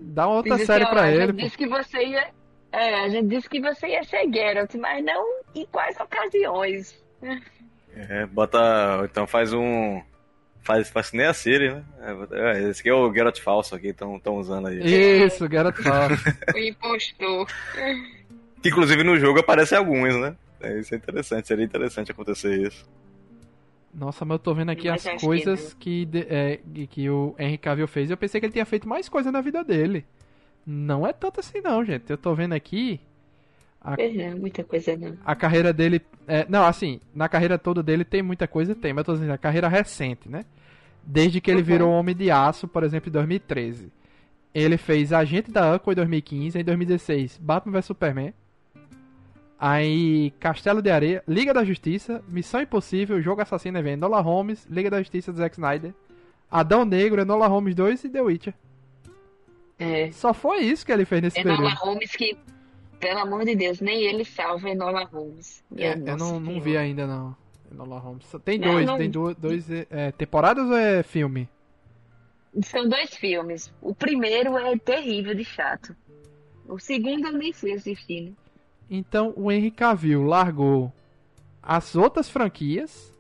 Dá uma outra série assim, pra ele. A gente disse que você ia. É, a gente disse que você ia ser Geralt, mas não em quais ocasiões. É, bota. Então faz um. Faz, faz nem a Siri, né? É, esse aqui é o Geralt falso aqui, estão usando aí. Isso, Geralt falso. o impostor. Que inclusive no jogo aparecem alguns, né? É, isso é interessante, seria interessante acontecer isso. Nossa, mas eu tô vendo aqui mas as coisas que, que, é, que o Henry Cavill fez. Eu pensei que ele tinha feito mais coisa na vida dele. Não é tanto assim não, gente. Eu tô vendo aqui a, é, muita coisa não. A carreira dele. É, não, assim, na carreira toda dele tem muita coisa, tem, mas eu tô dizendo, a carreira recente, né? Desde que ele uhum. virou Homem de Aço, por exemplo, em 2013. Ele fez Agente da Uncle em 2015, em 2016, Batman vs Superman. Aí, Castelo de Areia, Liga da Justiça, Missão Impossível, Jogo Assassino Event, Nola Holmes, Liga da Justiça do Zack Snyder, Adão Negro, Enola Holmes 2 e The Witcher. É. Só foi isso que ele fez nesse Enola período. Holmes que, pelo amor de Deus, nem ele salva Enola Holmes. É, eu não, não vi ainda, não. Enola Holmes. Tem Não, dois, não- tem dois, dois é, temporadas ou é filme? São dois filmes. O primeiro é terrível de chato. O segundo eu nem fui assistir, né? Então o Henry Cavill largou as outras franquias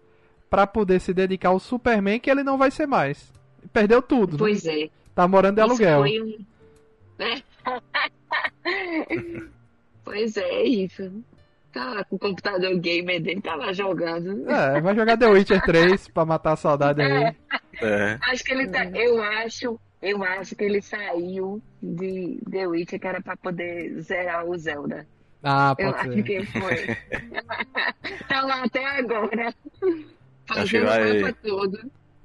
pra poder se dedicar ao Superman que ele não vai ser mais. Perdeu tudo, né? Pois é. Tá morando de Isso aluguel. foi um- pois é, isso. Tá lá com o computador gamer dele, tá lá jogando. É, vai jogar The Witcher 3 pra matar a saudade aí. É. Acho que ele tá. Eu acho. Eu acho que ele saiu de The Witcher que era pra poder zerar o Zelda. Ah, Eu pode acho ser. que foi. tá lá até agora. Acho que Fazendo vai- o mapa todo.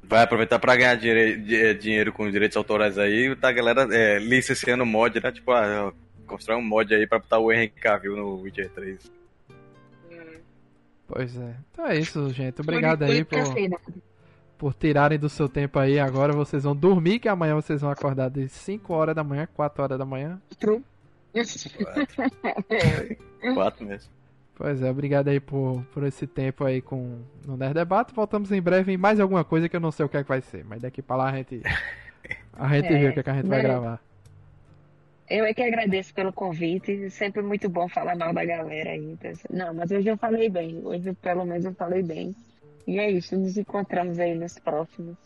Vai aproveitar pra ganhar dire- di- eh, dinheiro com direitos autorais aí, tá galera é, licenciando mod, né? Tipo, ah, constrói um mod aí pra botar o Henry Cavill no Witcher 3. Pois é. Então é isso, gente. Obrigado aí por, Caceta. por tirarem do seu tempo aí. Agora vocês vão dormir, que amanhã vocês vão acordar de 5 horas da manhã, 4 horas da manhã. Quatro mesmo. Pois é, obrigado aí por, por esse tempo aí com no Nerd Debate. Voltamos em breve em mais alguma coisa que eu não sei o que é que vai ser, mas daqui pra lá a gente a gente É, vê o que, é que a gente vai né? gravar. Eu é que agradeço pelo convite. Sempre muito bom falar mal da galera aí. Não, mas hoje eu falei bem. Hoje pelo menos eu falei bem. E é isso, nos encontramos aí nos próximos.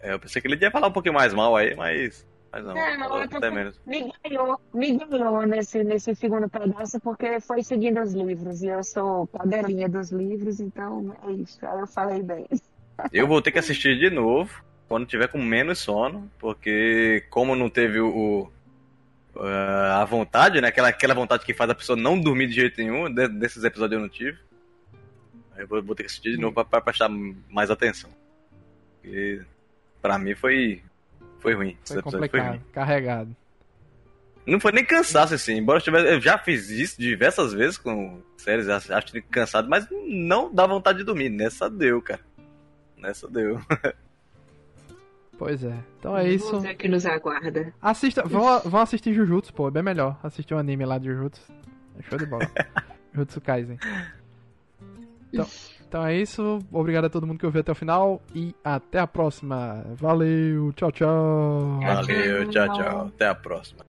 É, eu pensei que ele ia falar um pouquinho mais mal aí, mas. Mas não, Não, eu tô- até menos. Me ganhou, me ganhou nesse, nesse segundo pedaço porque foi seguindo os livros. E eu sou cadelinha dos livros, então é isso. Aí eu falei bem. Eu vou ter que assistir de novo quando tiver com menos sono, porque como não teve o. a vontade, né? Aquela, aquela vontade que faz a pessoa não dormir de jeito nenhum, de- desses episódios eu não tive. Eu vou, vou ter que assistir de novo pra, pra prestar mais atenção. Porque pra mim foi. Foi ruim. Foi complicado, ruim. carregado. Não foi nem cansaço, assim. Embora eu, tivesse, eu já fiz isso diversas vezes com séries, acho acho que cansado, mas não dá vontade de dormir. Nessa deu, cara. Nessa deu. Pois é. Então é isso. Você que nos aguarda. Assista, vão, vão assistir Jujutsu, pô, é bem melhor. Assistir um anime lá de Jujutsu. É show de bola. Jujutsu Kaisen. Então, então é isso. Obrigado a todo mundo que ouviu até o final e até a próxima. Valeu, tchau, tchau. Valeu, tchau, tchau. Até a próxima.